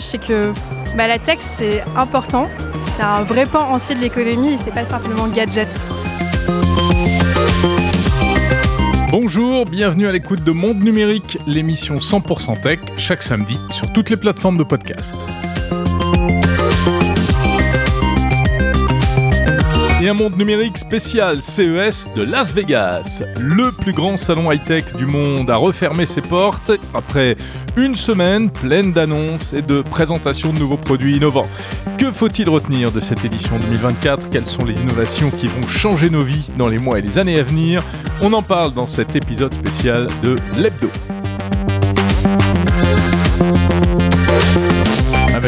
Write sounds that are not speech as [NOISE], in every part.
c'est que bah, la tech, c'est important. C'est un vrai pan entier de l'économie et c'est pas simplement gadgets. Bonjour, bienvenue à l'écoute de Monde Numérique, l'émission 100% tech, chaque samedi sur toutes les plateformes de podcast. Monde numérique spécial CES de Las Vegas. Le plus grand salon high-tech du monde a refermé ses portes après une semaine pleine d'annonces et de présentations de nouveaux produits innovants. Que faut-il retenir de cette édition 2024 Quelles sont les innovations qui vont changer nos vies dans les mois et les années à venir? On en parle dans cet épisode spécial de l'Hebdo.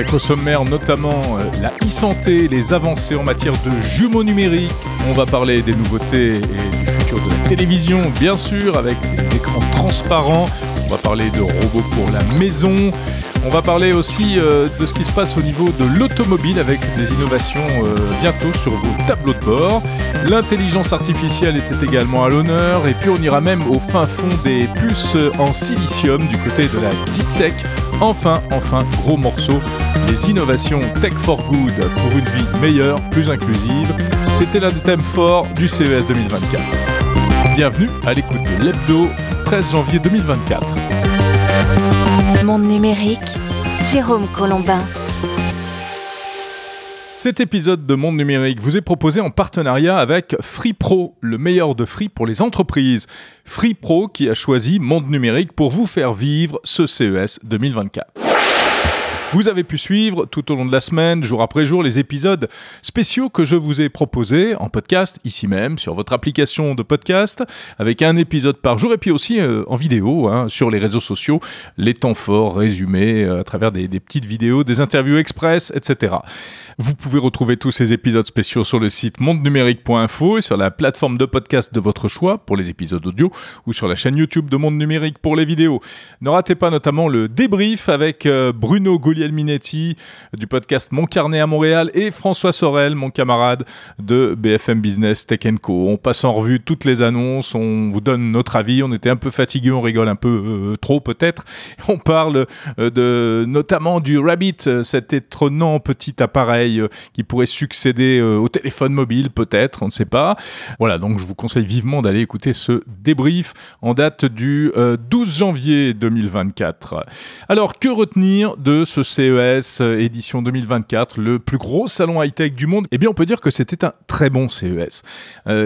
Avec au sommaire notamment euh, la e-santé, les avancées en matière de jumeaux numériques. On va parler des nouveautés et du futur de la télévision, bien sûr, avec des écrans transparents. On va parler de robots pour la maison. On va parler aussi euh, de ce qui se passe au niveau de l'automobile avec des innovations euh, bientôt sur vos tableaux de bord. L'intelligence artificielle était également à l'honneur et puis on ira même au fin fond des puces en silicium du côté de la deep tech. Enfin, enfin, gros morceau, les innovations Tech for Good pour une vie meilleure, plus inclusive. C'était l'un des thèmes forts du CES 2024. Bienvenue à l'écoute de l'Hebdo 13 janvier 2024. Monde numérique, Jérôme Colombin. Cet épisode de Monde Numérique vous est proposé en partenariat avec Free Pro, le meilleur de Free pour les entreprises. Free Pro qui a choisi Monde Numérique pour vous faire vivre ce CES 2024. Vous avez pu suivre tout au long de la semaine, jour après jour, les épisodes spéciaux que je vous ai proposés en podcast, ici même, sur votre application de podcast, avec un épisode par jour, et puis aussi euh, en vidéo, hein, sur les réseaux sociaux, les temps forts résumés euh, à travers des, petites vidéos, des interviews express, etc. Vous pouvez retrouver tous ces épisodes spéciaux sur le site mondenumérique.info et sur la plateforme de podcast de votre choix pour les épisodes audio ou sur la chaîne YouTube de Monde Numérique pour les vidéos. Ne ratez pas notamment le débrief avec euh, Bruno Guglielminetti du podcast Mon Carnet à Montréal et François Sorel, mon camarade de BFM Business Tech Co. On passe en revue toutes les annonces, on vous donne notre avis. On était un peu fatigué, on rigole un peu euh, trop peut-être. On parle euh, de notamment du Rabbit, cet étonnant petit appareil euh, qui pourrait succéder au téléphone mobile, peut-être, on ne sait pas. Voilà, donc je vous conseille vivement d'aller écouter ce débrief en date du 12 euh, janvier 2024. Alors, que retenir de ce CES édition 2024, le plus gros salon high-tech du monde Eh bien, on peut dire que c'était un très bon CES.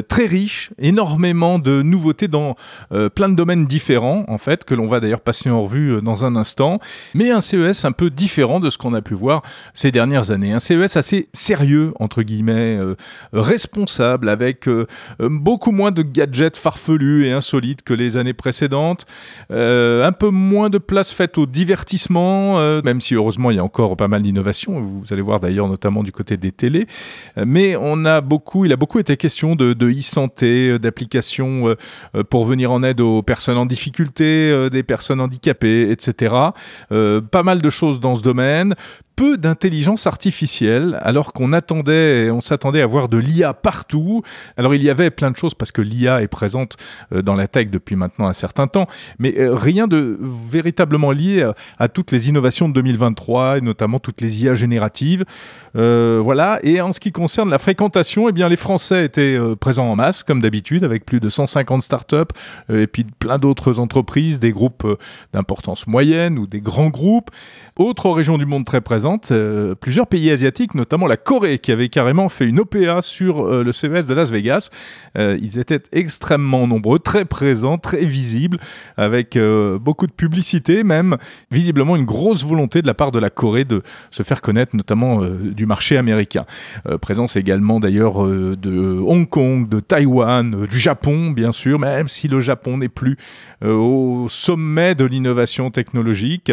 très riche, énormément de nouveautés dans plein de domaines différents, en fait, que l'on va d'ailleurs passer en revue dans un instant. Mais un CES un peu différent de ce qu'on a pu voir ces dernières années. Un CES assez sérieux, entre guillemets, euh, responsable, avec euh, euh, beaucoup moins de gadgets farfelus et insolites que les années précédentes, un peu moins de place faite au divertissement, même si heureusement il y a encore pas mal d'innovations, vous allez voir d'ailleurs notamment du côté des télés, mais on a beaucoup, il a beaucoup été question de, e-santé, d'applications pour venir en aide aux personnes en difficulté, des personnes handicapées, etc. pas mal de choses dans ce domaine, peu d'intelligence artificielle, alors qu'on attendait, on s'attendait à voir de l'IA partout. Alors il y avait plein de choses parce que l'IA est présente euh, dans la tech depuis maintenant un certain temps, mais euh, rien de véritablement lié à, toutes les innovations de 2023 et notamment toutes les IA génératives. Euh, voilà. Et en ce qui concerne la fréquentation, eh bien les Français étaient présents en masse comme d'habitude avec plus de 150 startups et puis plein d'autres entreprises, des groupes d'importance moyenne ou des grands groupes. Autre région du monde très euh, plusieurs pays asiatiques, notamment la Corée, qui avait carrément fait une OPA sur euh, le CES de Las Vegas. Euh, ils étaient extrêmement nombreux, très présents, très visibles, avec beaucoup de publicité même. Visiblement une grosse volonté de la part de la Corée de se faire connaître, notamment du marché américain. présence également d'ailleurs de Hong Kong, de Taïwan, du Japon, bien sûr, même si le Japon n'est plus au sommet de l'innovation technologique.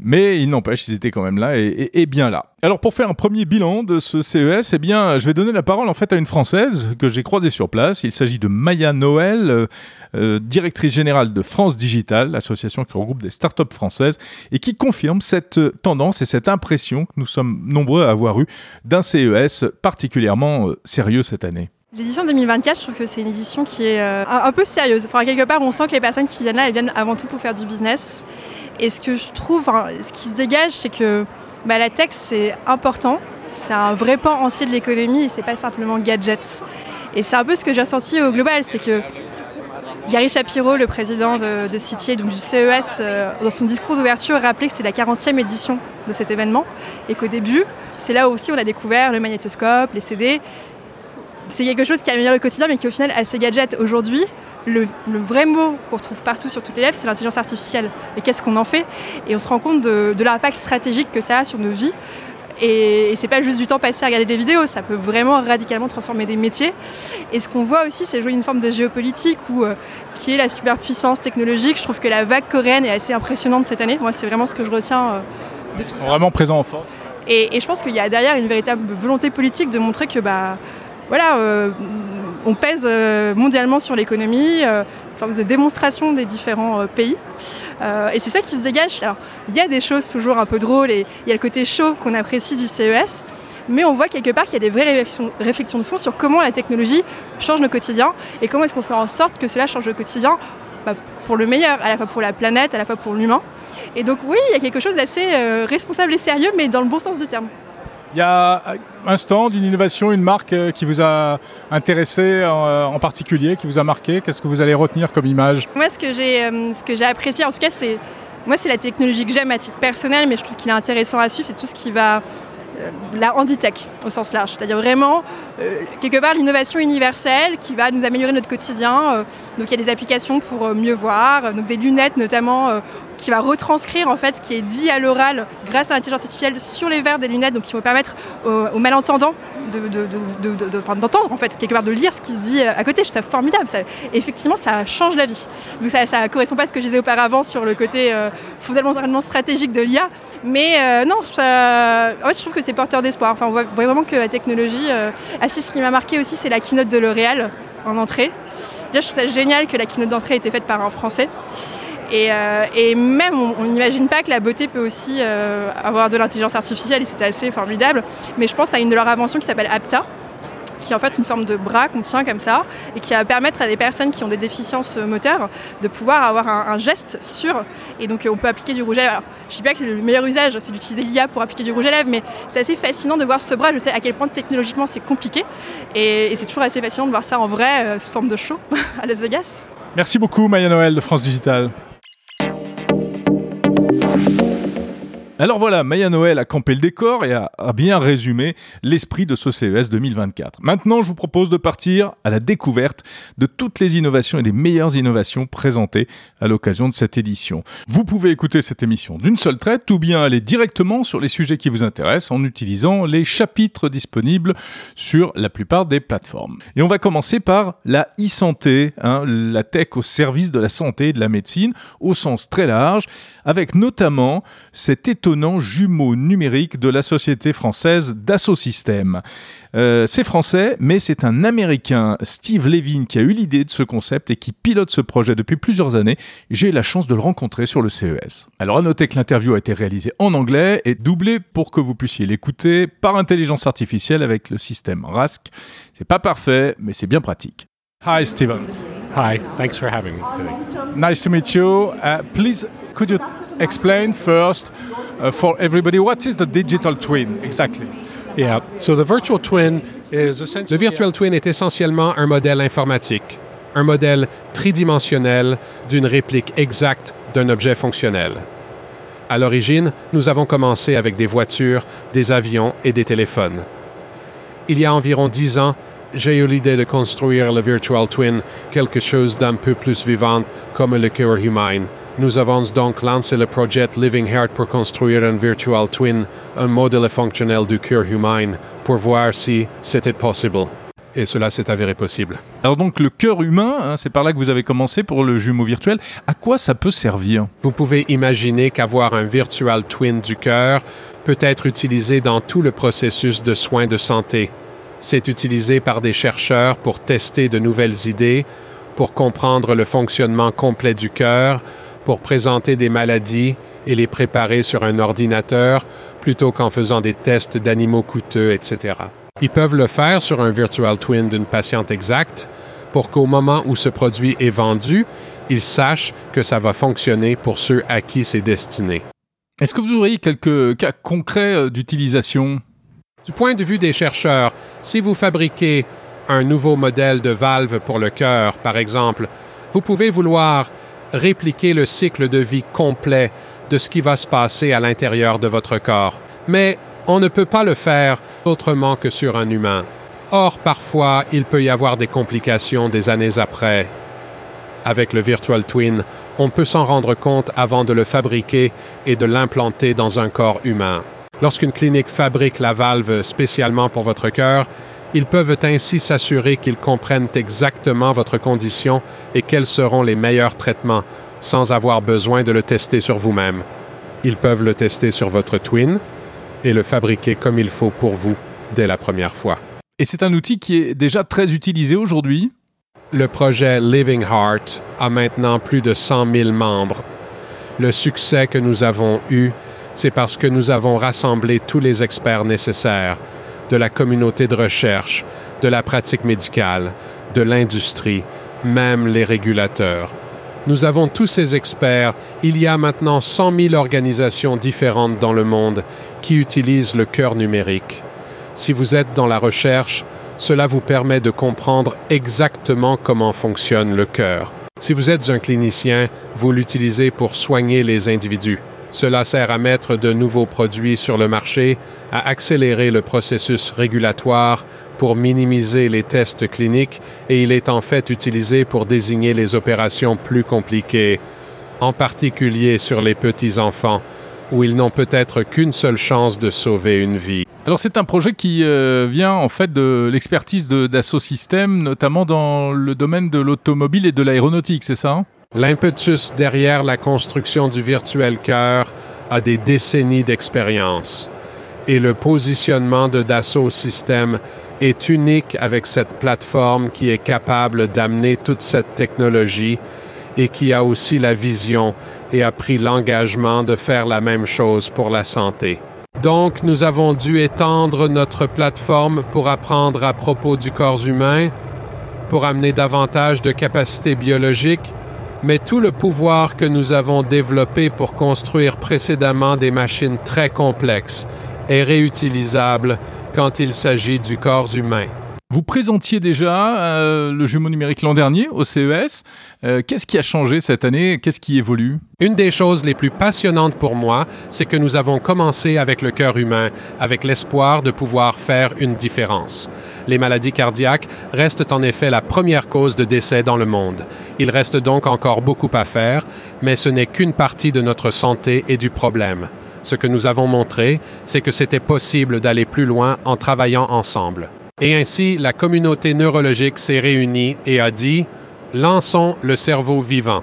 Mais il n'empêche, ils étaient quand même là et, et, bien là. Alors pour faire un premier bilan de ce CES, eh bien, je vais donner la parole en fait à une Française que j'ai croisée sur place. Il s'agit de Maya Noël, euh, euh, directrice générale de France Digital, l'association qui regroupe des startups françaises, et qui confirme cette tendance et cette impression que nous sommes nombreux à avoir eu d'un CES particulièrement euh, sérieux cette année. L'édition 2024, je trouve que c'est une édition qui est un peu sérieuse. Enfin, quelque part, on sent que les personnes qui viennent là, elles viennent avant tout pour faire du business. Et ce que je trouve, ce qui se dégage, c'est que bah, La tech, c'est important. C'est un vrai pan entier de l'économie et c'est pas simplement gadget. Et c'est un peu ce que j'ai ressenti au global, c'est que Gary Shapiro, le président de, de donc du CES, euh, dans son discours d'ouverture, rappelait que c'est la 40e édition de cet événement et qu'au début, c'est là aussi on a découvert le magnétoscope, les CD. C'est quelque chose qui améliore le quotidien, mais qui au final assez gadget. Aujourd'hui, le, le, vrai mot qu'on retrouve partout sur toutes les lèvres, c'est l'intelligence artificielle. Et qu'est-ce qu'on en fait? Et on se rend compte de, de l'impact stratégique que ça a sur nos vies. Et, et c'est pas juste du temps passé à regarder des vidéos, ça peut vraiment radicalement transformer des métiers. Et ce qu'on voit aussi, c'est jouer une forme de géopolitique où, euh, qui est la superpuissance technologique. Je trouve que la vague coréenne est assez impressionnante cette année. Moi, c'est vraiment ce que je retiens euh, de tout Ils ça. sont vraiment présents en force. Et, et, je pense qu'il y a derrière une véritable volonté politique de montrer que bah, voilà, euh, on pèse euh, mondialement sur l'économie, euh, une forme de démonstration des différents euh, pays. Et c'est ça qui se dégage. Alors, il y a des choses toujours un peu drôles et il y a le côté chaud qu'on apprécie du CES. Mais on voit quelque part qu'il y a des vraies réflexions, de fond sur comment la technologie change nos quotidiens et comment est-ce qu'on fait en sorte que cela change le quotidien bah, pour le meilleur, à la fois pour la planète, à la fois pour l'humain. Et donc oui, il y a quelque chose d'assez responsable et sérieux, mais dans le bon sens du terme. Il y a un stand, une innovation, une marque euh, qui vous a intéressé euh, en particulier, qui vous a marqué? Qu'est-ce que vous allez retenir comme image? Moi, ce que j'ai, euh, ce que j'ai apprécié, en tout cas, c'est moi, c'est la technologie que j'aime à titre personnel, mais je trouve qu'il est intéressant à suivre. C'est tout ce qui va la handitech au sens large, c'est-à-dire vraiment quelque part l'innovation universelle qui va nous améliorer notre quotidien. Donc il y a des applications pour mieux voir, donc des lunettes notamment qui va retranscrire en fait ce qui est dit à l'oral grâce à l'intelligence artificielle sur les verres des lunettes, donc qui vont permettre aux, malentendants de, de, d'entendre en fait quelque part de lire ce qui se dit à côté. Je trouve ça formidable. Ça, effectivement, ça change la vie. Donc ça, ça correspond pas à ce que je disais auparavant sur le côté euh, fondamentalement stratégique de l'IA, mais euh, non, en fait, je trouve que c'est porteur d'espoir. Enfin, on voit vraiment que la technologie. Euh, si, ce qui m'a marqué aussi, c'est la keynote de L'Oréal en entrée. Déjà, je trouve ça génial que la keynote d'entrée ait été faite par un Français. Et, euh, et, même, on n'imagine pas que la beauté peut aussi euh, avoir de l'intelligence artificielle, et c'était assez formidable. Mais je pense à une de leurs inventions qui s'appelle Apta, qui est en fait une forme de bras qu'on tient comme ça, et qui va permettre à des personnes qui ont des déficiences moteur de pouvoir avoir un, geste sûr. Et donc, on peut appliquer du rouge à lèvres. Alors, je ne dis pas que le meilleur usage, c'est d'utiliser l'IA pour appliquer du rouge à lèvres, mais c'est assez fascinant de voir ce bras. Je sais à quel point technologiquement c'est compliqué, et, et c'est toujours assez fascinant de voir ça en vrai, euh, sous forme de show, [LAUGHS] à Las Vegas. Merci beaucoup, Maya Noël de France Digital. Alors voilà, Maya Noël a campé le décor et a, bien résumé l'esprit de ce CES 2024. Maintenant, je vous propose de partir à la découverte de toutes les innovations et des meilleures innovations présentées à l'occasion de cette édition. Vous pouvez écouter cette émission d'une seule traite ou bien aller directement sur les sujets qui vous intéressent en utilisant les chapitres disponibles sur la plupart des plateformes. Et on va commencer par la e-santé, hein, la tech au service de la santé et de la médecine au sens très large, avec notamment cet étonnant jumeau numérique de la société française Dassault Systèmes. Euh, c'est français, mais c'est un Américain, Steve Levin, qui a eu l'idée de ce concept et qui pilote ce projet depuis plusieurs années. J'ai eu la chance de le rencontrer sur le CES. Alors à noter que l'interview a été réalisée en anglais et doublée pour que vous puissiez l'écouter par intelligence artificielle avec le système RASC. C'est pas parfait, mais c'est bien pratique. Hi Steven. Hi, thanks for having me today. Nice to meet you. Uh, please, could you explain first uh, for everybody what is the digital twin exactly? Yeah, so the virtual twin is essentially Le virtual twin est essentiellement un modèle informatique, un modèle tridimensionnel d'une réplique exacte d'un objet fonctionnel. À l'origine, nous avons commencé avec des voitures, des avions et des téléphones. Il y a environ dix ans, j'ai eu l'idée de construire le virtual twin, quelque chose d'un peu plus vivant comme le cœur humain. Nous avons donc lancé le projet Living Heart pour construire un virtual twin, un modèle fonctionnel du cœur humain, pour voir si c'était possible. Et cela s'est avéré possible. Alors donc le cœur humain, hein, c'est par là que vous avez commencé pour le jumeau virtuel. À quoi ça peut servir? Vous pouvez imaginer qu'avoir un virtual twin du cœur peut être utilisé dans tout le processus de soins de santé. C'est utilisé par des chercheurs pour tester de nouvelles idées, pour comprendre le fonctionnement complet du cœur, pour présenter des maladies et les préparer sur un ordinateur plutôt qu'en faisant des tests d'animaux coûteux, etc. Ils peuvent le faire sur un virtual twin d'une patiente exacte pour qu'au moment où ce produit est vendu, ils sachent que ça va fonctionner pour ceux à qui c'est destiné. Est-ce que vous auriez quelques cas concrets euh, d'utilisation? Du point de vue des chercheurs, si vous fabriquez un nouveau modèle de valve pour le cœur, par exemple, vous pouvez vouloir répliquer le cycle de vie complet de ce qui va se passer à l'intérieur de votre corps. Mais on ne peut pas le faire autrement que sur un humain. Or, parfois, il peut y avoir des complications des années après. Avec le Virtual Twin, on peut s'en rendre compte avant de le fabriquer et de l'implanter dans un corps humain. Lorsqu'une clinique fabrique la valve spécialement pour votre cœur, ils peuvent ainsi s'assurer qu'ils comprennent exactement votre condition et quels seront les meilleurs traitements sans avoir besoin de le tester sur vous-même. Ils peuvent le tester sur votre Twin et le fabriquer comme il faut pour vous dès la première fois. Et c'est un outil qui est déjà très utilisé aujourd'hui Le projet Living Heart a maintenant plus de 100 000 membres. Le succès que nous avons eu, c'est parce que nous avons rassemblé tous les experts nécessaires de la communauté de recherche, de la pratique médicale, de l'industrie, même les régulateurs. Nous avons tous ces experts. Il y a maintenant 100 000 organisations différentes dans le monde qui utilisent le cœur numérique. Si vous êtes dans la recherche, cela vous permet de comprendre exactement comment fonctionne le cœur. Si vous êtes un clinicien, vous l'utilisez pour soigner les individus. Cela sert à mettre de nouveaux produits sur le marché, à accélérer le processus régulatoire pour minimiser les tests cliniques et il est en fait utilisé pour désigner les opérations plus compliquées, en particulier sur les petits-enfants, où ils n'ont peut-être qu'une seule chance de sauver une vie. Alors c'est un projet qui euh, vient en fait de l'expertise de Dassault Systèmes, notamment dans le domaine de l'automobile et de l'aéronautique, c'est ça hein? L'impetus derrière la construction du virtuel cœur a des décennies d'expérience et le positionnement de Dassault Systèmes est unique avec cette plateforme qui est capable d'amener toute cette technologie et qui a aussi la vision et a pris l'engagement de faire la même chose pour la santé. Donc, nous avons dû étendre notre plateforme pour apprendre à propos du corps humain, pour amener davantage de capacités biologiques mais tout le pouvoir que nous avons développé pour construire précédemment des machines très complexes est réutilisable quand il s'agit du corps humain. Vous présentiez déjà euh, le jumeau numérique l'an dernier au CES. Euh, Qu'est-ce qui a changé cette année? Qu'est-ce qui évolue? Une des choses les plus passionnantes pour moi, c'est que nous avons commencé avec le cœur humain, avec l'espoir de pouvoir faire une différence. Les maladies cardiaques restent en effet la première cause de décès dans le monde. Il reste donc encore beaucoup à faire, mais ce n'est qu'une partie de notre santé et du problème. Ce que nous avons montré, c'est que c'était possible d'aller plus loin en travaillant ensemble. Et ainsi, la communauté neurologique s'est réunie et a dit Lançons le cerveau vivant.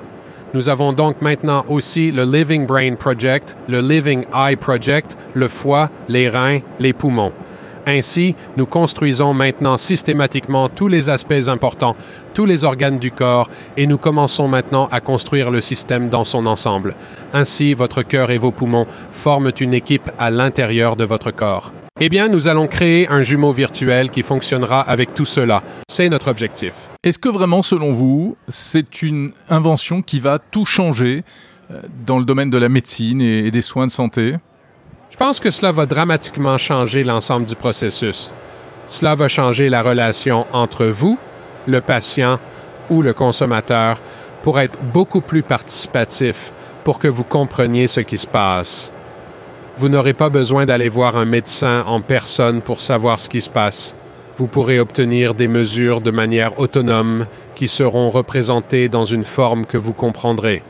Nous avons donc maintenant aussi le Living Brain Project, le Living Eye Project, le foie, les reins, les poumons. Ainsi, nous construisons maintenant systématiquement tous les aspects importants, tous les organes du corps, et nous commençons maintenant à construire le système dans son ensemble. Ainsi, votre cœur et vos poumons forment une équipe à l'intérieur de votre corps. Eh bien, nous allons créer un jumeau virtuel qui fonctionnera avec tout cela. C'est notre objectif. Est-ce que vraiment, selon vous, c'est une invention qui va tout changer euh, dans le domaine de la médecine et des soins de santé? Je pense que cela va dramatiquement changer l'ensemble du processus. Cela va changer la relation entre vous, le patient ou le consommateur pour être beaucoup plus participatif, pour que vous compreniez ce qui se passe. Vous n'aurez pas besoin d'aller voir un médecin en personne pour savoir ce qui se passe. Vous pourrez obtenir des mesures de manière autonome qui seront représentées dans une forme que vous comprendrez.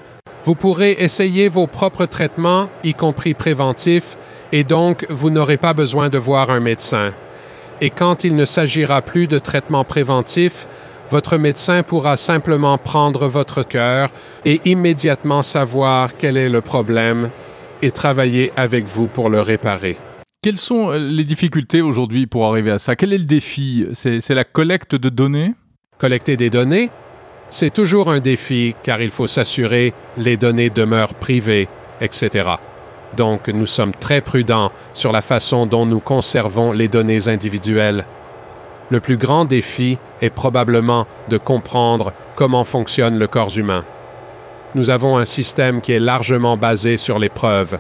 Vous pourrez essayer vos propres traitements, y compris préventifs, et donc vous n'aurez pas besoin de voir un médecin. Et quand il ne s'agira plus de traitement préventif, votre médecin pourra simplement prendre votre cœur et immédiatement savoir quel est le problème et travailler avec vous pour le réparer. Quelles sont euh, les difficultés aujourd'hui pour arriver à ça? Quel est le défi? C'est la collecte de données? Collecter des données, c'est toujours un défi car il faut s'assurer les données demeurent privées, etc. Donc nous sommes très prudents sur la façon dont nous conservons les données individuelles. Le plus grand défi est probablement de comprendre comment fonctionne le corps humain. Nous avons un système qui est largement basé sur les preuves.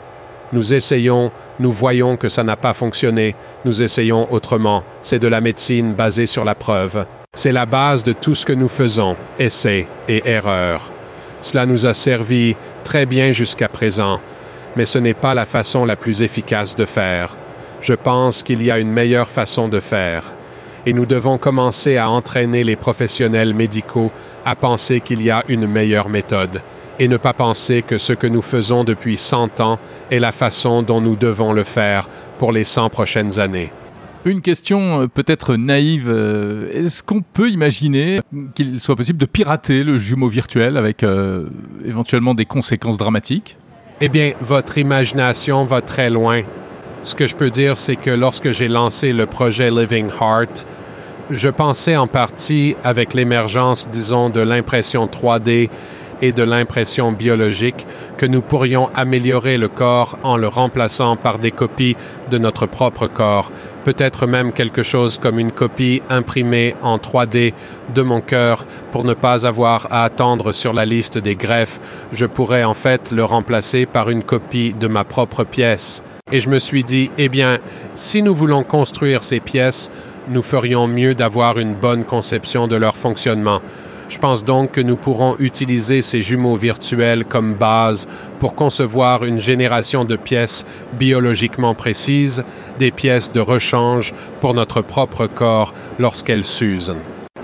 Nous essayons, nous voyons que ça n'a pas fonctionné, nous essayons autrement. C'est de la médecine basée sur la preuve. C'est la base de tout ce que nous faisons, essais et erreurs. Cela nous a servi très bien jusqu'à présent, mais ce n'est pas la façon la plus efficace de faire. Je pense qu'il y a une meilleure façon de faire. Et nous devons commencer à entraîner les professionnels médicaux à penser qu'il y a une meilleure méthode et ne pas penser que ce que nous faisons depuis 100 ans est la façon dont nous devons le faire pour les 100 prochaines années. Une question euh, peut-être naïve. euh, Est-ce qu'on peut imaginer qu'il soit possible de pirater le jumeau virtuel avec euh, éventuellement des conséquences dramatiques? Eh bien, votre imagination va très loin. Ce que je peux dire, c'est que lorsque j'ai lancé le projet Living Heart, je pensais en partie avec l'émergence, disons, de l'impression 3D et de l'impression biologique que nous pourrions améliorer le corps en le remplaçant par des copies de notre propre corps, peut-être même quelque chose comme une copie imprimée en 3D de mon cœur pour ne pas avoir à attendre sur la liste des greffes. Je pourrais en fait le remplacer par une copie de ma propre pièce. Et je me suis dit, eh bien, si nous voulons construire ces pièces, nous ferions mieux d'avoir une bonne conception de leur fonctionnement. Je pense donc que nous pourrons utiliser ces jumeaux virtuels comme base pour concevoir une génération de pièces biologiquement précises, des pièces de rechange pour notre propre corps lorsqu'elles s'usent.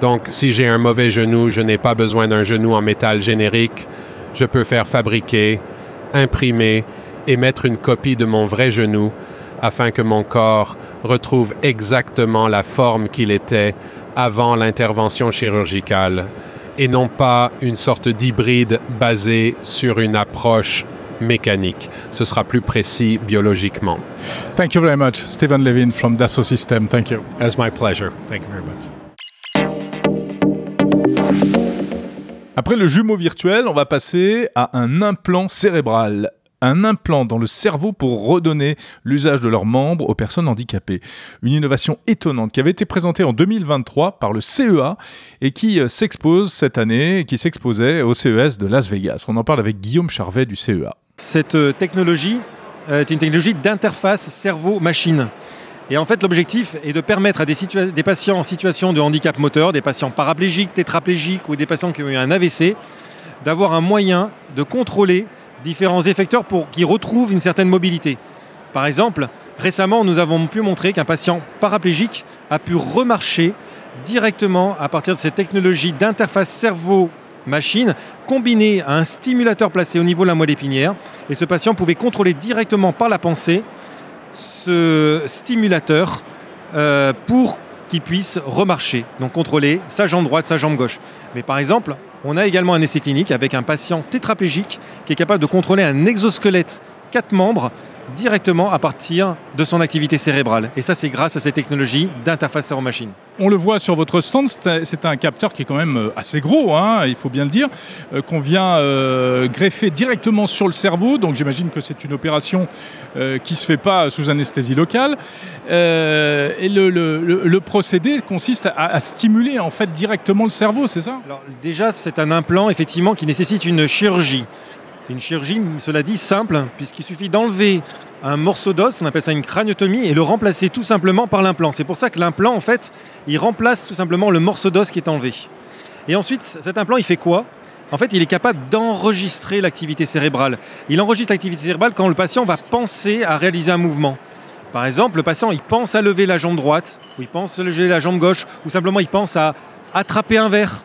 Donc, si j'ai un mauvais genou, je n'ai pas besoin d'un genou en métal générique. Je peux faire fabriquer, imprimer et mettre une copie de mon vrai genou afin que mon corps retrouve exactement la forme qu'il était avant l'intervention chirurgicale et non pas une sorte d'hybride basé sur une approche mécanique. Ce sera plus précis biologiquement. Thank you very much, Stephen Levin from Dassault Systèmes. Thank you. As my pleasure. Thank you very much. Après le jumeau virtuel, on va passer à un implant cérébral. Un implant dans le cerveau pour redonner l'usage de leurs membres aux personnes handicapées. Une innovation étonnante qui avait été présentée en 2023 par le CEA et qui euh, s'expose cette année, qui s'exposait au CES de Las Vegas. On en parle avec Guillaume Charvet du CEA. Cette euh, technologie euh, est une technologie d'interface cerveau-machine. Et en fait, l'objectif est de permettre à des, des patients en situation de handicap moteur, des patients paraplégiques, tétraplégiques ou des patients qui ont eu un AVC, d'avoir un moyen de contrôler différents effecteurs pour qu'ils retrouvent une certaine mobilité. Par exemple, récemment, nous avons pu montrer qu'un patient paraplégique a pu remarcher directement à partir de cette technologie d'interface cerveau-machine combinée à un stimulateur placé au niveau de la moelle épinière. Et ce patient pouvait contrôler directement par la pensée ce stimulateur euh, pour qu'il puisse remarcher, donc contrôler sa jambe droite, sa jambe gauche. Mais par exemple, on a également un essai clinique avec un patient tétraplégique qui est capable de contrôler un exosquelette quatre membres directement à partir de son activité cérébrale. Et ça, c'est grâce à ces technologies d'interface cerveau-machine. On le voit sur votre stand, c'est un- capteur qui est quand même euh, assez gros, hein, il faut bien le dire, euh, qu'on vient euh, greffer directement sur le cerveau. Donc j'imagine que c'est une opération euh, qui ne se fait pas sous anesthésie locale. Euh, et le, le- le- le procédé consiste à, à stimuler en fait directement le cerveau, c'est ça? Alors déjà, c'est un implant effectivement qui nécessite une chirurgie. Une chirurgie, cela dit, simple, puisqu'il suffit d'enlever un morceau d'os, on appelle ça une craniotomie, et le remplacer tout simplement par l'implant. C'est pour ça que l'implant, en fait, il remplace tout simplement le morceau d'os qui est enlevé. Et ensuite, cet implant, il fait quoi? En fait, il est capable d'enregistrer l'activité cérébrale. Il enregistre l'activité cérébrale quand le patient va penser à réaliser un mouvement. Par exemple, le patient, il pense à lever la jambe droite, ou il pense à lever la jambe gauche, ou simplement il pense à attraper un verre.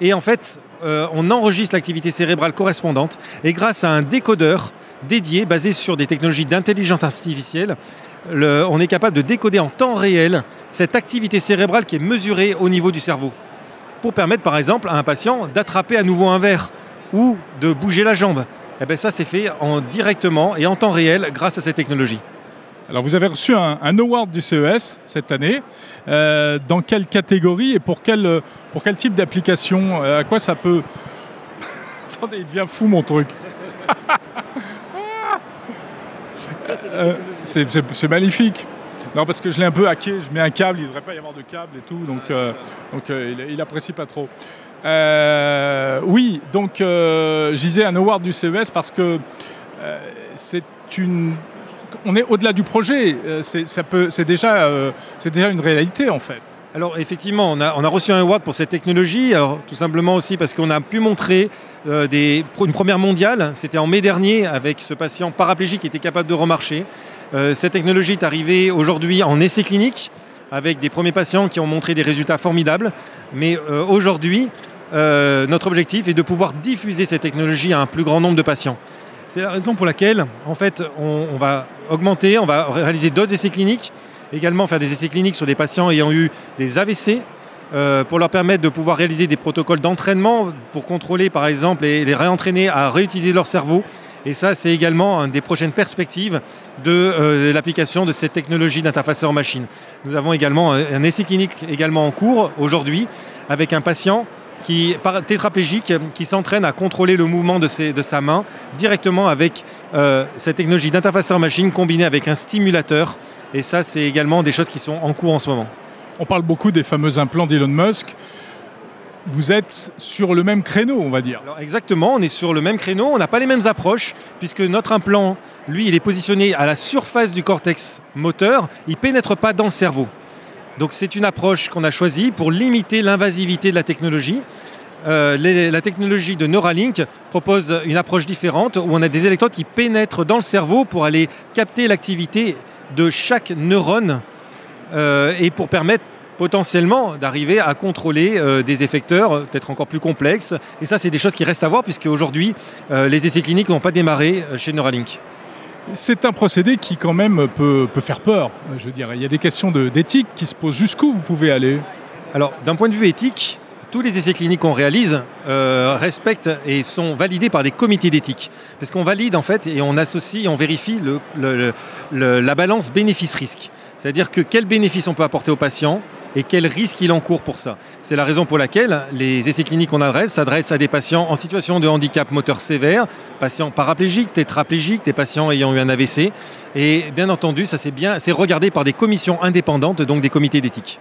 Et en fait, euh, on enregistre l'activité cérébrale correspondante, et grâce à un décodeur dédié, basé sur des technologies d'intelligence artificielle, le- on est capable de décoder en temps réel cette activité cérébrale qui est mesurée au niveau du cerveau, pour permettre par exemple à un patient d'attraper à nouveau un verre ou de bouger la jambe. Et bien ça, c'est fait en, directement et en temps réel grâce à cette technologie. Alors vous avez reçu un, un award du CES cette année. Euh, dans quelle catégorie et pour quel, euh, pour quel type d'application Euh, À quoi ça peut... [LAUGHS] Attendez, il devient fou mon truc. Euh, c'est magnifique. Non, parce que je l'ai un peu hacké, je mets un câble, il ne devrait pas y avoir de câble et tout, donc, euh, donc il, il apprécie pas trop. Oui, donc je disais un award du CES parce que c'est une on est au-delà du projet. Euh, euh, c'est déjà une réalité en fait. Alors effectivement, on a, reçu un award pour cette technologie, tout simplement aussi parce qu'on a pu montrer euh, une première mondiale, c'était en mai dernier avec ce patient paraplégique qui était capable de remarcher. Cette technologie est arrivée aujourd'hui en essai clinique avec des premiers patients qui ont montré des résultats formidables, mais aujourd'hui, notre objectif est de pouvoir diffuser cette technologie à un plus grand nombre de patients. C'est la raison pour laquelle, en fait, on, va augmenter, on va réaliser d'autres essais cliniques, également faire des essais cliniques sur des patients ayant eu des AVC, euh, pour leur permettre de pouvoir réaliser des protocoles d'entraînement pour contrôler par exemple et les réentraîner à réutiliser leur cerveau. Et ça, c'est également une des prochaines perspectives de euh, l'application de cette technologie d'interfaceur machine. Nous avons également un essai clinique également en cours aujourd'hui avec un patient qui tétraplégique qui s'entraîne à contrôler le mouvement de, ses- de sa main directement avec euh, cette technologie d'interfaceur machine combinée avec un stimulateur. Et ça, c'est également des choses qui sont en cours en ce moment. On parle beaucoup des fameux implants d'Elon Musk. Vous êtes sur le même créneau, on va dire. Alors exactement, on est sur le même créneau, on n'a pas les mêmes approches, puisque notre implant, lui, il est positionné à la surface du cortex moteur, il ne pénètre pas dans le cerveau. Donc c'est une approche qu'on a choisie pour limiter l'invasivité de la technologie. Euh, la technologie de Neuralink propose une approche différente où on a des électrodes qui pénètrent dans le cerveau pour aller capter l'activité de chaque neurone euh, et pour permettre potentiellement d'arriver à contrôler euh, des effecteurs peut-être encore plus complexes. Et ça, c'est des choses qui restent à voir puisque aujourd'hui, les essais cliniques n'ont pas démarré chez Neuralink. C'est un procédé qui quand même peut, faire peur. Je veux dire, il y a des questions d'éthique qui se posent. Jusqu'où vous pouvez aller? Alors, d'un point de vue éthique, tous les essais cliniques qu'on réalise euh, respectent et sont validés par des comités d'éthique. Parce qu'on valide en fait et on associe, on vérifie la balance bénéfice-risque. C'est-à-dire que quel bénéfice on peut apporter au patient et quel risque il encourt pour ça. C'est la raison pour laquelle les essais cliniques qu'on adresse s'adressent à des patients en situation de handicap moteur sévère, patients paraplégiques, tétraplégiques, des patients ayant eu un AVC. Et bien entendu, ça c'est bien, c'est regardé par des commissions indépendantes, donc des comités d'éthique.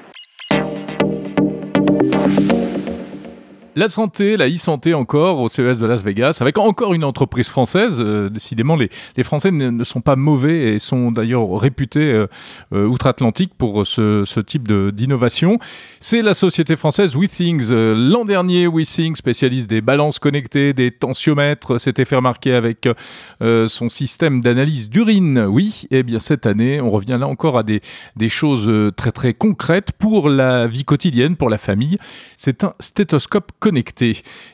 La santé, la e-santé encore au CES de Las Vegas, avec encore une entreprise française. Euh, décidément, les, Français ne, sont pas mauvais et sont d'ailleurs réputés euh, euh, outre-Atlantique pour ce, ce type d'innovation. C'est la société française WeThings. L'an dernier, WeThings, spécialiste des balances connectées, des tensiomètres, s'était fait remarquer avec son système d'analyse d'urine. Oui, et bien cette année, on revient là encore à des, choses très très concrètes pour la vie quotidienne, pour la famille. C'est un stéthoscope connecté.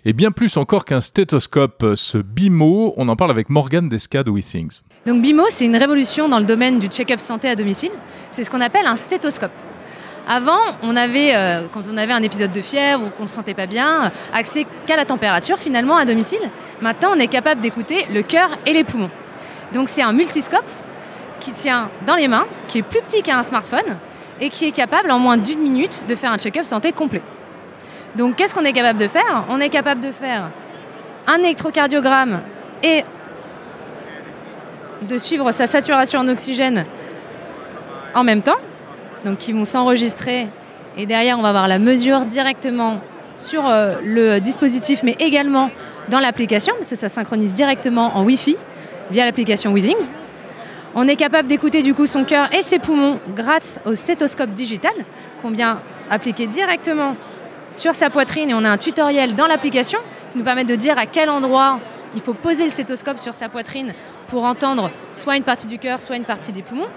Et bien plus encore qu'un stéthoscope, euh, ce BIMO, on en parle avec Morgane Desca de WeThings. Donc BIMO, c'est une révolution dans le domaine du check-up santé à domicile. C'est ce qu'on appelle un stéthoscope. Avant, on avait, euh, quand on avait un épisode de fièvre ou qu'on ne se sentait pas bien, euh, accès qu'à la température finalement à domicile. Maintenant, on est capable d'écouter le cœur et les poumons. Donc c'est un multiscope qui tient dans les mains, qui est plus petit qu'un smartphone et qui est capable en moins d'une minute de faire un check-up santé complet. Donc qu'est-ce qu'on est capable de faire? On est capable de faire un électrocardiogramme et de suivre sa saturation en oxygène en même temps, donc qui vont s'enregistrer et derrière on va avoir la mesure directement sur euh, le dispositif mais également dans l'application parce que ça synchronise directement en Wi-Fi via l'application Withings. On est capable d'écouter du coup son cœur et ses poumons grâce au stéthoscope digital qu'on vient appliquer directement sur sa poitrine et on a un tutoriel dans l'application qui nous permet de dire à quel endroit il faut poser le stéthoscope sur sa poitrine pour entendre soit une partie du cœur, soit une partie des poumons.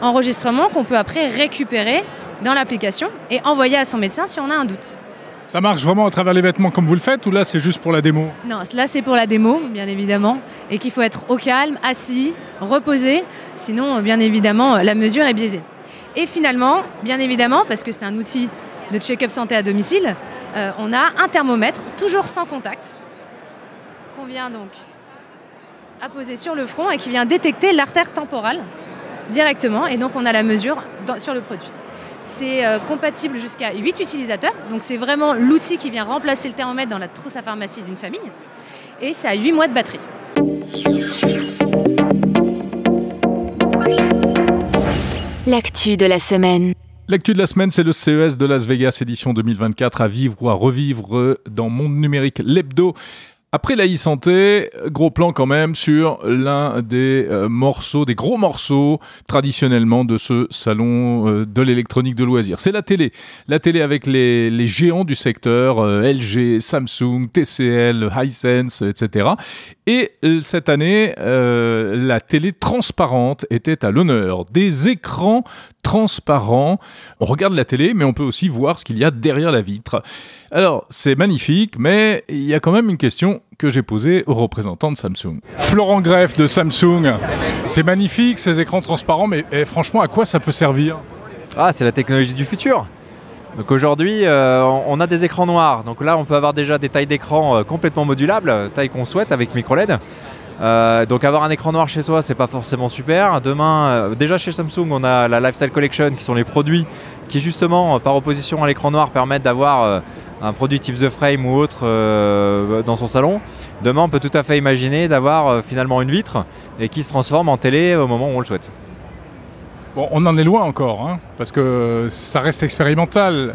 Enregistrement qu'on peut après récupérer dans l'application et envoyer à son médecin si on a un doute. Ça marche vraiment à travers les vêtements comme vous le faites ou là c'est juste pour la démo? Non, là c'est pour la démo, bien évidemment, et qu'il faut être au calme, assis, reposé, sinon, bien évidemment, la mesure est biaisée. Et finalement, bien évidemment, parce que c'est un outil de check-up santé à domicile, euh, on a un thermomètre, toujours sans contact, qu'on vient donc apposer sur le front et qui vient détecter l'artère temporale directement, et donc on a la mesure sur le produit. C'est euh, compatible jusqu'à 8 utilisateurs, donc c'est vraiment l'outil qui vient remplacer le thermomètre dans la trousse à pharmacie d'une famille, et ça a 8 mois de batterie. L'actu de la semaine. L'actu de la semaine, c'est le CES de Las Vegas édition 2024 à vivre ou à revivre dans Monde Numérique l'hebdo Après la e-santé, gros plan quand même sur l'un des euh, morceaux, des gros morceaux traditionnellement de ce salon euh, de l'électronique de loisirs. C'est la télé. La télé avec les, géants du secteur, euh, LG, Samsung, TCL, Hisense, etc. Et cette année, la télé transparente était à l'honneur. Des écrans transparents. On regarde la télé, mais on peut aussi voir ce qu'il y a derrière la vitre. Alors, c'est magnifique, mais il y a quand même une question que j'ai posée aux représentants de Samsung. Florent Greff de Samsung, c'est magnifique ces écrans transparents, mais eh, franchement, à quoi ça peut servir? Ah, c'est la technologie du futur. Donc aujourd'hui, euh, on a des écrans noirs. Donc là, on peut avoir déjà des tailles d'écran euh, complètement modulables, taille qu'on souhaite avec micro-LED. Euh, donc avoir un écran noir chez soi, c'est pas forcément super. Demain, déjà chez Samsung, on a la Lifestyle Collection qui sont les produits qui justement, par opposition à l'écran noir, permettent d'avoir un produit type The Frame ou autre euh, dans son salon. Demain, on peut tout à fait imaginer d'avoir euh, finalement une vitre et qui se transforme en télé au moment où on le souhaite. On en est loin encore, hein, parce que ça reste expérimental.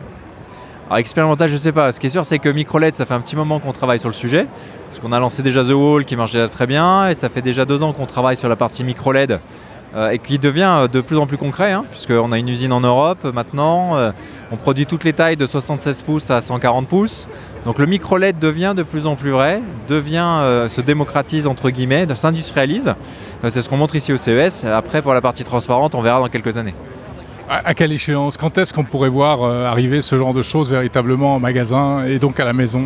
Alors, expérimental, je sais pas. Ce qui est sûr, c'est que MicroLED, ça fait un petit moment qu'on travaille sur le sujet. Parce qu'on a lancé déjà The Wall qui marche déjà très bien, et ça fait déjà deux ans qu'on travaille sur la partie MicroLED euh, et qui devient euh, de plus en plus concret, hein, puisqu'on a une usine en Europe maintenant, euh, on produit toutes les tailles de 76 pouces à 140 pouces. Donc le micro LED devient de plus en plus vrai, devient, se démocratise entre guillemets, s'industrialise. c'est ce qu'on montre ici au CES. Après, pour la partie transparente, on verra dans quelques années. À, quelle échéance? Quand est-ce qu'on pourrait voir arriver ce genre de choses véritablement en magasin et donc à la maison?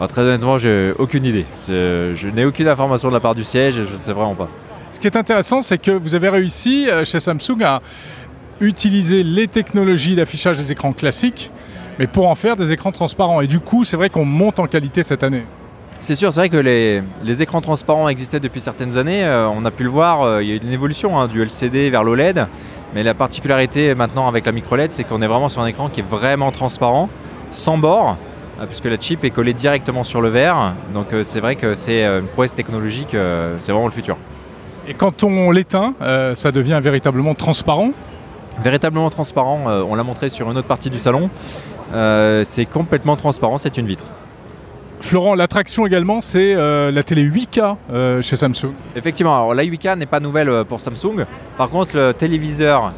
Ah, Très honnêtement, j'ai aucune idée. Je n'ai aucune information de la part du siège et je ne sais vraiment pas. Ce qui est intéressant, c'est que vous avez réussi euh, chez Samsung à utiliser les technologies d'affichage des écrans classiques, mais pour en faire des écrans transparents. Et du coup, c'est vrai qu'on monte en qualité cette année. C'est sûr, c'est vrai que les, écrans transparents existaient depuis certaines années. Euh, on a pu le voir, euh, il y a eu une évolution hein, du LCD vers l'OLED. Mais la particularité maintenant avec la micro LED, c'est qu'on est vraiment sur un écran qui est vraiment transparent, sans bord, puisque la chip est collée directement sur le verre. Donc c'est vrai que c'est une prouesse technologique, c'est vraiment le futur. Et quand on l'éteint, euh, ça devient véritablement transparent? Véritablement transparent, euh, on l'a montré sur une autre partie du salon. Euh, c'est complètement transparent, c'est une vitre. Florent, l'attraction également, c'est la télé 8K chez Samsung. Effectivement, la 8K n'est pas nouvelle pour Samsung. Par contre, le téléviseur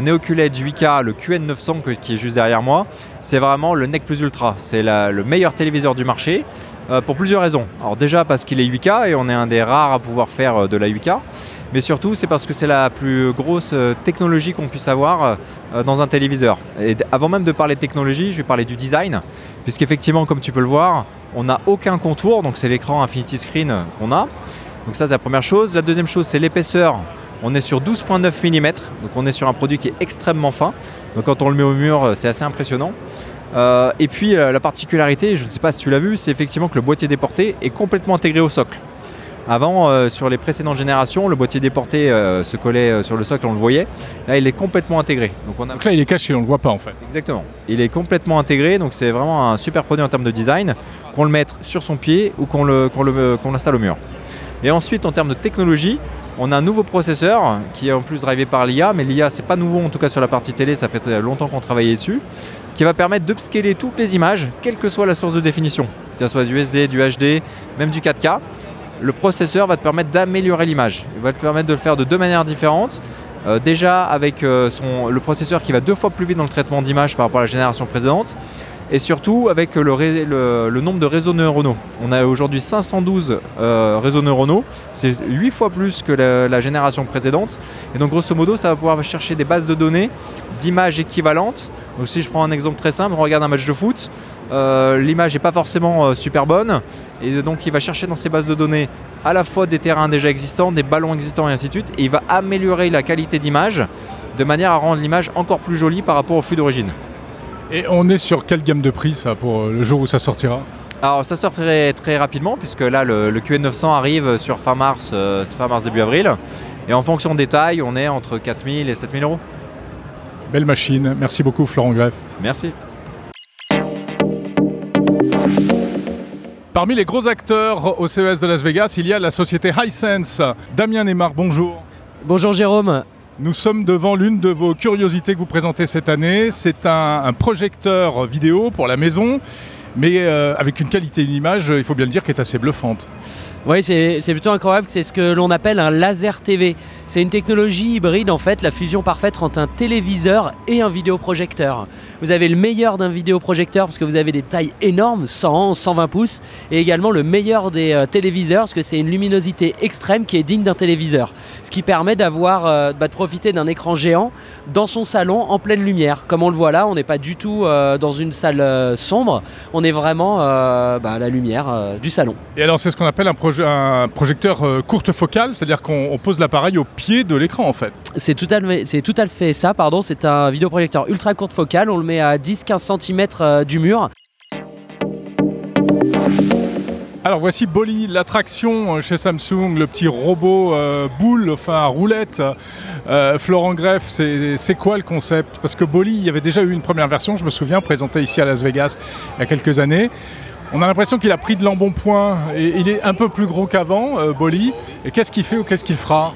Neo QLED 8K, le QN900 qui est juste derrière moi, c'est vraiment le NEC Plus Ultra. C'est le meilleur téléviseur du marché. Euh, pour plusieurs raisons. Alors déjà parce qu'il est 8K et on est un des rares à pouvoir faire euh, de la 8K. Mais surtout, c'est parce que c'est la plus grosse euh, technologie qu'on puisse avoir dans un téléviseur. Et avant même de parler de technologie, je vais parler du design, puisqu'effectivement, comme tu peux le voir, on n'a aucun contour, donc c'est l'écran Infinity Screen qu'on a. Donc ça, c'est la première chose. La deuxième chose, c'est l'épaisseur. On est sur 12.9 mm, donc on est sur un produit qui est extrêmement fin. Donc quand on le met au mur, c'est assez impressionnant. Euh, et puis euh, la particularité, je ne sais pas si tu l'as vu, c'est effectivement que le boîtier déporté est complètement intégré au socle. Avant, euh, sur les précédentes générations, le boîtier déporté se collait sur le socle, on le voyait. Là, il est complètement intégré. Donc, là, il est caché, on ne le voit pas en fait. Exactement. Il est complètement intégré, donc c'est vraiment un super produit en termes de design, qu'on le mette sur son pied ou qu'on l'installe au mur. Et ensuite, en termes de technologie, on a un nouveau processeur qui est en plus drivé par l'IA, mais l'IA, c'est pas nouveau en tout cas sur la partie télé, ça fait longtemps qu'on travaillait dessus qui va permettre d'upscaler toutes les images, quelle que soit la source de définition, que ce soit du SD, du HD, même du 4K. Le processeur va te permettre d'améliorer l'image. Il va te permettre de le faire de deux manières différentes. Euh, déjà avec euh, le processeur qui va deux fois plus vite dans le traitement d'image par rapport à la génération précédente et surtout avec le, nombre de réseaux neuronaux. On a aujourd'hui 512 euh, réseaux neuronaux, c'est 8 fois plus que la, génération précédente. Et donc grosso modo, ça va pouvoir chercher des bases de données d'images équivalentes. Donc si je prends un exemple très simple, on regarde un match de foot, l'image n'est pas forcément euh, super bonne, et donc il va chercher dans ces bases de données à la fois des terrains déjà existants, des ballons existants et ainsi de suite, et il va améliorer la qualité d'image de manière à rendre l'image encore plus jolie par rapport au flux d'origine. Et on est sur quelle gamme de prix ça pour le jour où ça sortira? Alors ça sortirait très rapidement puisque là le, QN900 arrive sur fin mars, euh, fin mars début avril. Et en fonction des tailles, on est entre 4000 et 7000 euros. Belle machine. Merci beaucoup Florent Greff. Merci. Parmi les gros acteurs au CES de Las Vegas, il y a la société Hisense. Damien Neymar, bonjour. Bonjour Jérôme. Nous sommes devant l'une de vos curiosités que vous présentez cette année. C'est un, projecteur vidéo pour la maison. mais euh, avec une qualité d'image, il faut bien le dire, qui est assez bluffante. Oui, c'est plutôt incroyable. C'est ce que l'on appelle un laser TV. C'est une technologie hybride, en fait, la fusion parfaite entre un téléviseur et un vidéoprojecteur. Vous avez le meilleur d'un vidéoprojecteur parce que vous avez des tailles énormes, 100, 120 pouces, et également le meilleur des euh, téléviseurs parce que c'est une luminosité extrême qui est digne d'un téléviseur. Ce qui permet d'avoir, euh, bah, de profiter d'un écran géant dans son salon en pleine lumière. Comme on le voit là, on n'est pas du tout euh, dans une salle sombre, on est vraiment bah, à la lumière du salon. Et alors, c'est ce qu'on appelle un, proje- un projecteur euh, courte focale, c'est-à-dire qu'on on pose l'appareil au pied de l'écran, en fait. C'est tout, à fait- c'est tout à fait ça, pardon. C'est un vidéoprojecteur ultra courte focale. On le met à 10-15 cm du mur. Alors voici Bolly, l'attraction euh, chez Samsung, le petit robot euh, boule, enfin roulette. Euh, Florent Greff, c'est c'est quoi le concept? Parce que Bolly, il y avait déjà eu une première version, je me souviens, présentée ici à Las Vegas il y a quelques années. On a l'impression qu'il a pris de l'embonpoint et il est un peu plus gros qu'avant, euh, Bolly. Et qu'est-ce qu'il fait ou qu'est-ce qu'il fera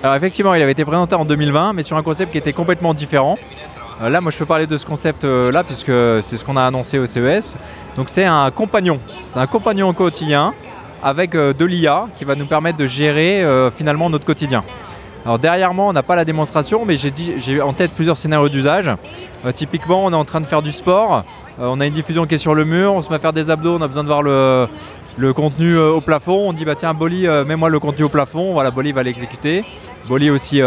Alors effectivement, il avait été présenté en 2020, mais sur un concept qui était complètement différent. Euh, là, moi, je peux parler de ce concept-là, puisque c'est ce qu'on a annoncé au CES. Donc, c'est un compagnon. C'est un compagnon quotidien avec euh, de l'IA qui va nous permettre de gérer finalement notre quotidien. Alors derrière moi, on n'a pas la démonstration, mais j'ai en tête plusieurs scénarios d'usage. Euh, typiquement, on est en train de faire du sport, euh, on a une diffusion qui est sur le mur, on se met à faire des abdos, on a besoin de voir le, contenu euh, au plafond. On dit bah tiens Bolly, mets-moi le contenu au plafond. Voilà, Bolly va l'exécuter. Bolly aussi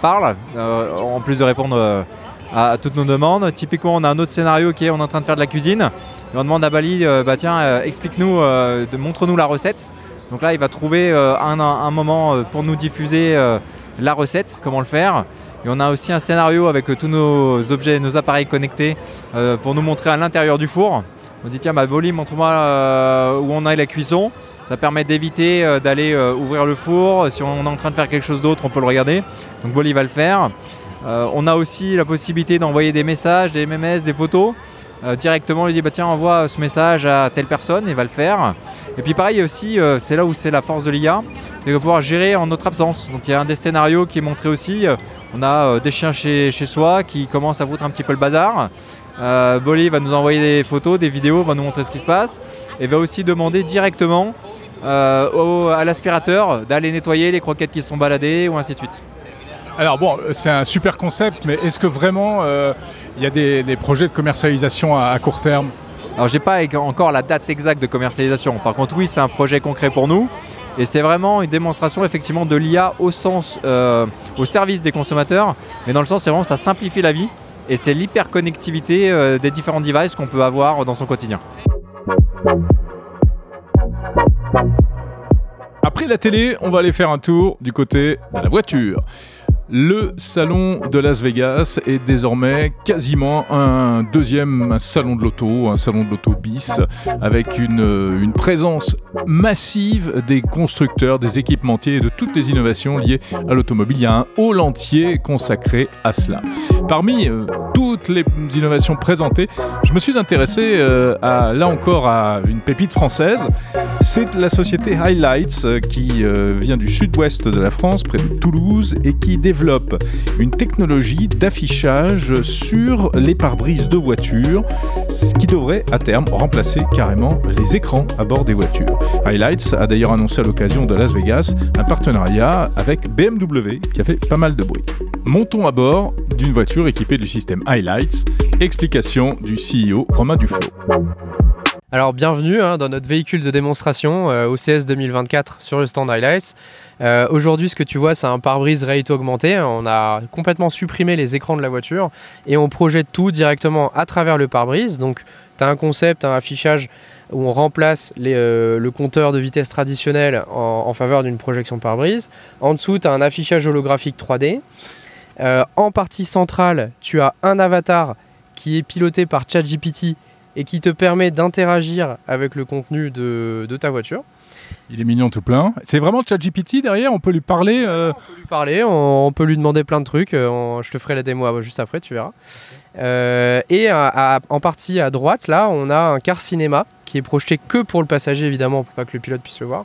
parle, en plus de répondre à, toutes nos demandes. Typiquement, on a un autre scénario qui est on est en train de faire de la cuisine. On demande à Bali, bah tiens, explique-nous, montre-nous la recette. Donc là, il va trouver un, moment pour nous diffuser la recette, comment le faire. Et on a aussi un scénario avec euh, tous nos objets, nos appareils connectés euh, pour nous montrer à l'intérieur du four. On dit tiens, bah, Bolly, montre-moi euh, où on a la cuisson. Ça permet d'éviter d'aller ouvrir le four. Si on est en train de faire quelque chose d'autre, on peut le regarder. Donc Bolly va le faire. On a aussi la possibilité d'envoyer des messages, des MMS, des photos. Euh, directement, lui dit bah, tiens, envoie ce message à telle personne, il va le faire. Et puis pareil aussi, euh, c'est là où c'est la force de l'IA, de pouvoir gérer en notre absence. Donc il y a un des scénarios qui est montré aussi. euh, on a euh, des chiens chez, soi qui commencent à foutre un petit peu le bazar. Euh, Bolly va nous envoyer des photos, des vidéos, va nous montrer ce qui se passe et va aussi demander directement euh, à l'aspirateur d'aller nettoyer les croquettes qui sont baladées ou ainsi de suite. Alors bon, c'est un super concept, mais est-ce que vraiment euh, il y a des, des projets de commercialisation à, à court terme? Alors j'ai pas encore la date exacte de commercialisation. Par contre oui, c'est un projet concret pour nous. Et c'est vraiment une démonstration effectivement de l'IA au sens, euh, au service des consommateurs, mais dans le sens c'est vraiment ça simplifie la vie et c'est l'hyperconnectivité euh, des différents devices qu'on peut avoir dans son quotidien. Après la télé, on va aller faire un tour du côté de la voiture. Le salon de Las Vegas est désormais quasiment un deuxième salon de l'auto, un salon de l'auto bis, avec une, une présence massive des constructeurs, des équipementiers et de toutes les innovations liées à l'automobile. Il y a un hall entier consacré à cela. Parmi euh, toutes les innovations présentées, je me suis intéressé euh, là encore à une pépite française. C'est la société Highlights euh, qui vient du sud-ouest de la France, près de Toulouse, et qui développe une technologie d'affichage sur les pare-brises de voitures, ce qui devrait à terme remplacer carrément les écrans à bord des voitures. Highlights a d'ailleurs annoncé à l'occasion de Las Vegas un partenariat avec BMW qui a fait pas mal de bruit. Montons à bord d'une voiture équipée du système Highlights. Explication du CEO Romain Duflo. Alors bienvenue hein, dans notre véhicule de démonstration euh, au CS 2024 sur le stand Highlights. Euh, Aujourd'hui ce que tu vois c'est un pare-brise réalité augmentée. On a complètement supprimé les écrans de la voiture et on projette tout directement à travers le pare-brise. Donc tu as un concept, un affichage où on remplace euh, le compteur de vitesse traditionnel en, en faveur d'une projection pare-brise. En dessous tu as un affichage holographique 3D. Euh, en partie centrale tu as un avatar qui est piloté par ChatGPT et qui te permet d'interagir avec le contenu de, de ta voiture. Il est mignon tout plein. C'est vraiment ChatGPT derrière, on peut lui parler euh, On peut lui parler, on, on peut lui demander plein de trucs. euh, on- je te ferai la démo euh, juste après, tu verras. Euh, et à- à- en partie à droite, là, on a un car cinéma qui est projeté que pour le passager, évidemment, pour pas que le pilote puisse le voir.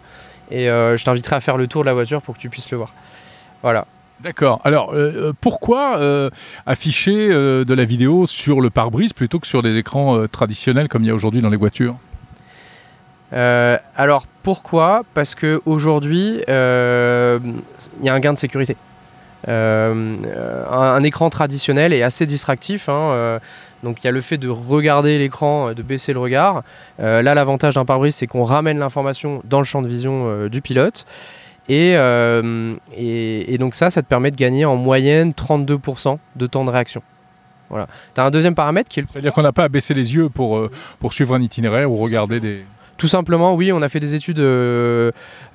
Et euh, je t'inviterai à faire le tour de la voiture pour que tu puisses le voir. Voilà. D'accord. Alors, euh, pourquoi euh, afficher euh, de la vidéo sur le pare-brise plutôt que sur des écrans euh, traditionnels comme il y a aujourd'hui dans les voitures? Euh, alors pourquoi? Parce que aujourd'hui, euh, il y a un gain de sécurité. Euh, un, écran traditionnel est assez distractif. hein, euh, donc il y a le fait de regarder l'écran, euh, de baisser le regard. Euh, là, l'avantage d'un pare-brise, c'est qu'on ramène l'information dans le champ de vision euh, du pilote. Et, euh, et, et donc ça, ça te permet de gagner en moyenne 32% de temps de réaction. Voilà. Tu as un deuxième paramètre qui est le C'est-à-dire qu'on n'a pas à baisser les yeux pour, euh, pour suivre un itinéraire ou regarder des... Tout simplement, oui, on a fait des études euh,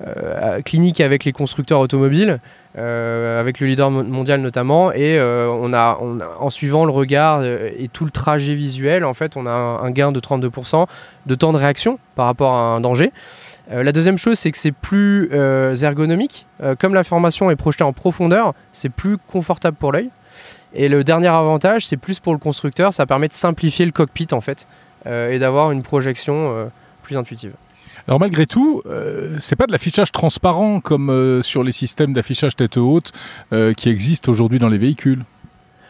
euh, cliniques avec les constructeurs automobiles, avec le leader mo- mondial notamment, et on a, on a- en suivant le regard et tout le trajet visuel, en fait, on a un, un gain de 32% de temps de réaction par rapport à un danger. Euh, la deuxième chose, c'est que c'est plus euh, ergonomique. Euh, comme l'information est projetée en profondeur, c'est plus confortable pour l'œil. Et le dernier avantage, c'est plus pour le constructeur, ça permet de simplifier le cockpit en fait, et d'avoir une projection plus intuitive. Alors malgré tout, euh, c'est pas de l'affichage transparent comme euh, sur les systèmes d'affichage tête haute euh, qui existent aujourd'hui dans les véhicules.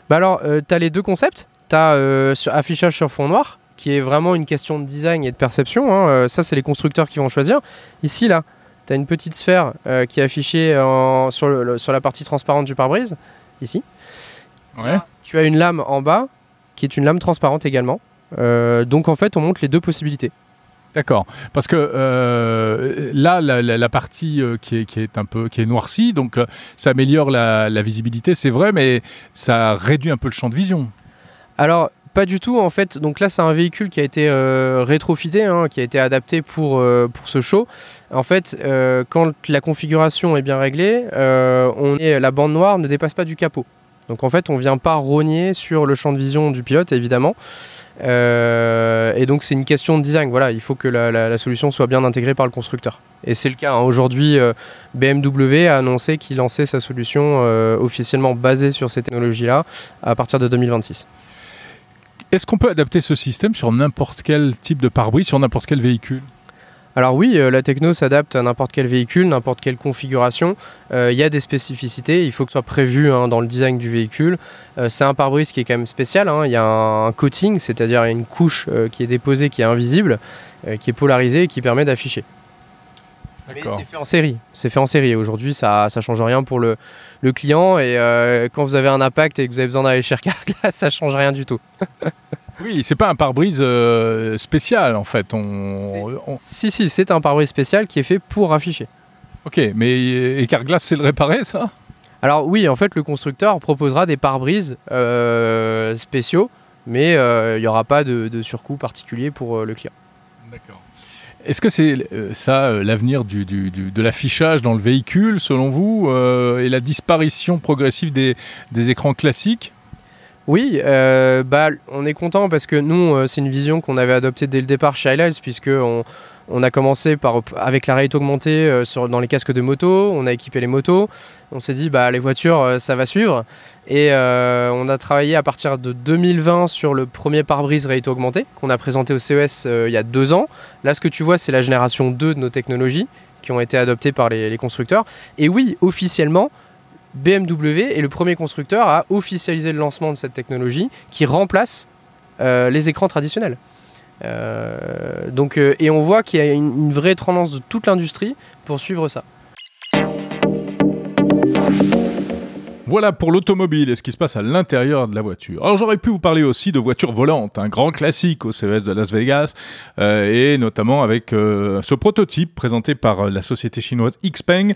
Bah alors, tu as les deux concepts. Tu as affichage sur fond noir, qui est vraiment une question de design et de perception. hein. Euh, ça, c'est les constructeurs qui vont choisir. Ici, là, tu as une petite sphère euh, qui est affichée en- sur, le- le- sur la partie transparente du pare-brise, ici. Ouais. Tu as une lame en bas, qui est une lame transparente également. Euh, donc, en fait, on montre les deux possibilités. D'accord. Parce que euh, là, la, la- la partie euh, qui, est, qui est un peu qui est noircie, donc euh, ça améliore la, la visibilité, c'est vrai, mais ça réduit un peu le champ de vision. Alors, pas du tout en fait. Donc là, c'est un véhicule qui a été euh, rétrofité, hein, qui a été adapté pour, euh, ce show. En fait, euh, quand la configuration est bien réglée, la bande noire ne dépasse pas du capot. Donc en fait, on vient pas rogner sur le champ de vision du pilote, évidemment. Et donc c'est une question de design. Voilà, il faut que la, solution soit bien intégrée par le constructeur. Et c'est le cas. hein. Aujourd'hui, BMW a annoncé qu'il lançait sa solution officiellement basée sur ces technologies-là à partir de 2026. Est-ce qu'on peut adapter ce système sur n'importe quel type de pare-brise, sur n'importe quel véhicule? Alors oui, euh, la techno s'adapte à n'importe quel véhicule, n'importe quelle configuration. Euh, Il y a des spécificités, il faut que ce soit prévu hein, dans le design du véhicule. Euh, c'est un pare-brise qui est quand même spécial. hein. Il y a un, un coating, c'est-à-dire une couche qui est déposée, qui est invisible, qui est polarisée et qui permet d'afficher. Mais c'est fait en série. C'est fait en série. Aujourd'hui, ça ça change rien pour le, le client. Et euh, quand vous avez un impact et que vous avez besoin d'aller chez Carglass, [LAUGHS] ça change rien du tout. [LAUGHS] Oui, c'est pas un pare-brise euh, spécial en fait. On, on- Si, si, c'est un pare-brise spécial qui est fait pour afficher. Ok, mais et Carglass c'est le réparer ça? Alors oui, en fait, le constructeur proposera des pare-brises euh, spéciaux, mais euh, il n'y aura pas de, de surcoût particulier pour euh, le client. D'accord. Est-ce que c'est euh, ça euh, l'avenir de l'affichage dans le véhicule selon vous euh, et la disparition progressive des, écrans classiques? Oui, bah, on est content parce que nous, c'est une vision qu'on avait adoptée dès le départ chez Highlights, puisque on, on a commencé par, avec la réalité augmentée euh, dans les casques de moto, on a équipé les motos, on s'est dit bah les voitures euh, ça va suivre et euh, on a travaillé à partir de 2020 sur le premier pare-brise réalité augmentée qu'on a présenté au CES il y a deux ans. Là ce que tu vois c'est la génération 2 de nos technologies qui ont été adoptées par les, constructeurs et oui officiellement BMW est le premier constructeur à officialiser le lancement de cette technologie qui remplace les écrans traditionnels. Euh, donc, euh, et on voit qu'il y a une, une vraie tendance de toute l'industrie pour suivre ça. Voilà pour l'automobile et ce qui se passe à l'intérieur de la voiture. Alors j'aurais pu vous parler aussi de voitures volantes, un grand classique au CES de Las Vegas, euh, et notamment avec euh, ce prototype présenté par euh, la société chinoise Xpeng,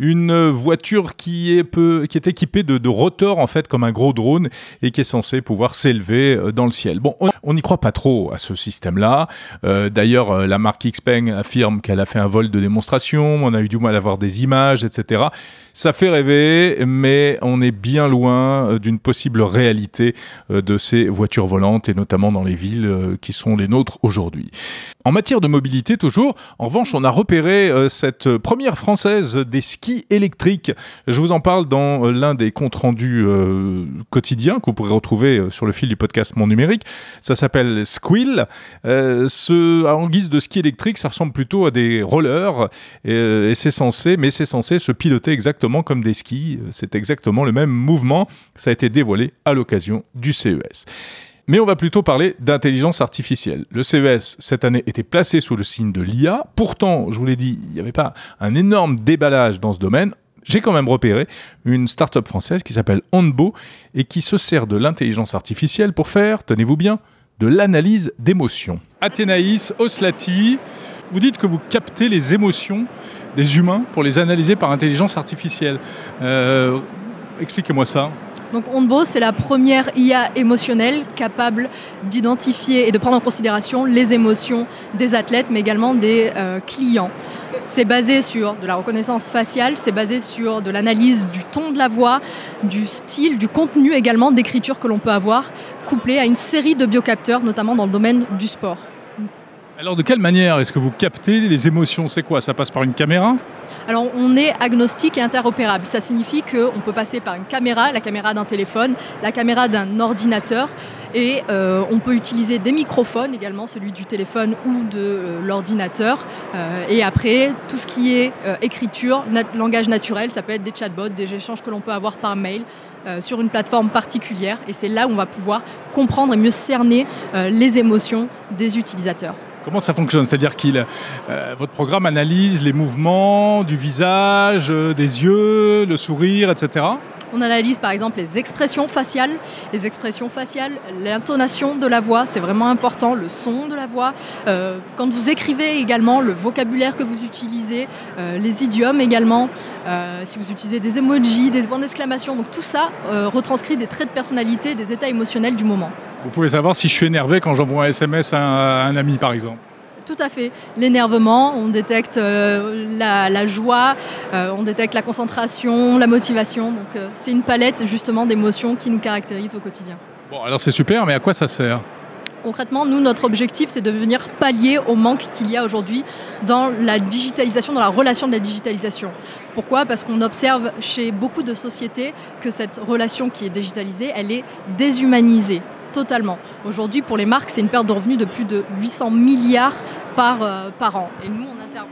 une voiture qui est, peu, qui est équipée de, rotors en fait comme un gros drone et qui est censée pouvoir s'élever dans le ciel. Bon, on n'y croit pas trop à ce système-là. D'ailleurs, la marque Xpeng affirme qu'elle a fait un vol de démonstration, on a eu du mal à voir des images, etc. Ça fait rêver, mais on est bien loin euh, d'une possible réalité euh, de ces voitures volantes, et notamment dans les villes euh, qui sont les nôtres aujourd'hui. En matière de mobilité, toujours, en revanche, on a repéré cette première française des skis électriques. Je vous en parle dans l'un des comptes rendus quotidiens que vous pourrez retrouver sur le fil du podcast Mon Numérique. Ça s'appelle Squill. En guise de ski électrique, ça ressemble plutôt à des rollers, et, et c'est censé, mais c'est censé se piloter exactement comme des skis. C'est exactement le même mouvement. Ça a été dévoilé à l'occasion du CES. Mais on va plutôt parler d'intelligence artificielle. Le CES, cette année, était placé sous le signe de l'IA. Pourtant, je vous l'ai dit, il n'y avait pas un énorme déballage dans ce domaine. J'ai quand même repéré une start-up française qui s'appelle Onbo et qui se sert de l'intelligence artificielle pour faire, tenez-vous bien, de l'analyse d'émotions. Athénaïs Oslati, vous dites que vous captez les émotions des humains pour les analyser par intelligence artificielle. Euh, Expliquez-moi ça. Donc Onbo, c'est la première IA émotionnelle capable d'identifier et de prendre en considération les émotions des athlètes, mais également des euh, clients. C'est basé sur de la reconnaissance faciale, c'est basé sur de l'analyse du ton de la voix, du style, du contenu également d'écriture que l'on peut avoir, couplé à une série de biocapteurs, notamment dans le domaine du sport. Alors de quelle manière est-ce que vous captez les émotions? C'est quoi? Ça passe par une caméra? Alors on est agnostique et interopérable. Ça signifie qu'on peut passer par une caméra, la caméra d'un téléphone, la caméra d'un ordinateur, et euh, on peut utiliser des microphones également, celui du téléphone ou de euh, l'ordinateur. Euh, et après, tout ce qui est écriture, langage naturel, ça peut être des chatbots, des échanges que l'on peut avoir par mail. sur une plateforme particulière et c'est là où on va pouvoir comprendre et mieux cerner les émotions des utilisateurs. Comment ça fonctionne? C'est-à-dire que votre programme analyse les mouvements du visage, des yeux, le sourire, etc. On analyse par exemple les expressions faciales. Les expressions faciales, l'intonation de la voix, c'est vraiment important, le son de la voix. Euh, quand vous écrivez également, le vocabulaire que vous utilisez, euh, les idiomes également, euh, si vous utilisez des emojis, des points d'exclamation. Donc tout ça retranscrit des traits de personnalité, des états émotionnels du moment. Vous pouvez savoir si je suis énervé quand j'envoie un SMS à un ami par exemple. Tout à fait. L'énervement, on détecte euh, la, joie, euh, on détecte la concentration, la motivation. Donc euh, c'est une palette justement d'émotions qui nous caractérise au quotidien. Bon, alors c'est super, mais à quoi ça sert? Concrètement, nous, notre objectif, c'est de venir pallier au manque qu'il y a aujourd'hui dans la digitalisation, dans la relation de la digitalisation. Pourquoi? Parce qu'on observe chez beaucoup de sociétés que cette relation qui est digitalisée, elle est déshumanisée totalement. Aujourd'hui, pour les marques, c'est une perte de revenus de plus de 800 milliards par, euh, par an. Et nous, on intervient.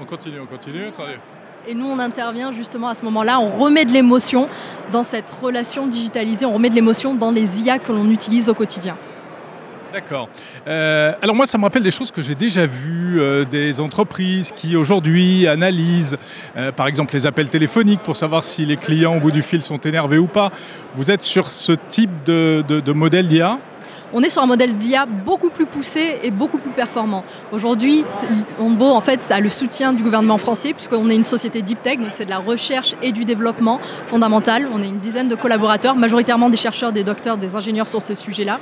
On continue, on continue. Attendez. Et nous, on intervient justement à ce moment-là, on remet de l'émotion dans cette relation digitalisée, on remet de l'émotion dans les IA que l'on utilise au quotidien. D'accord. Euh, alors moi, ça me rappelle des choses que j'ai déjà vues, euh, des entreprises qui aujourd'hui analysent, euh, par exemple, les appels téléphoniques pour savoir si les clients au bout du fil sont énervés ou pas. Vous êtes sur ce type de, de, de modèle d'IA on est sur un modèle d'IA beaucoup plus poussé et beaucoup plus performant. Aujourd'hui, Onbo en fait, a le soutien du gouvernement français puisqu'on est une société deep tech, donc c'est de la recherche et du développement fondamental. On est une dizaine de collaborateurs, majoritairement des chercheurs, des docteurs, des ingénieurs sur ce sujet-là.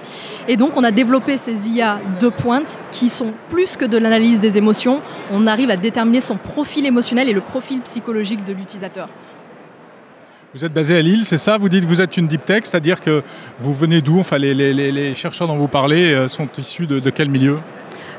Et donc, on a développé ces IA de pointe qui sont plus que de l'analyse des émotions. On arrive à déterminer son profil émotionnel et le profil psychologique de l'utilisateur. Vous êtes basé à Lille, c'est ça? Vous dites que vous êtes une deep tech, c'est-à-dire que vous venez d'où? Enfin, les, chercheurs dont vous parlez euh, sont issus de, quel milieu?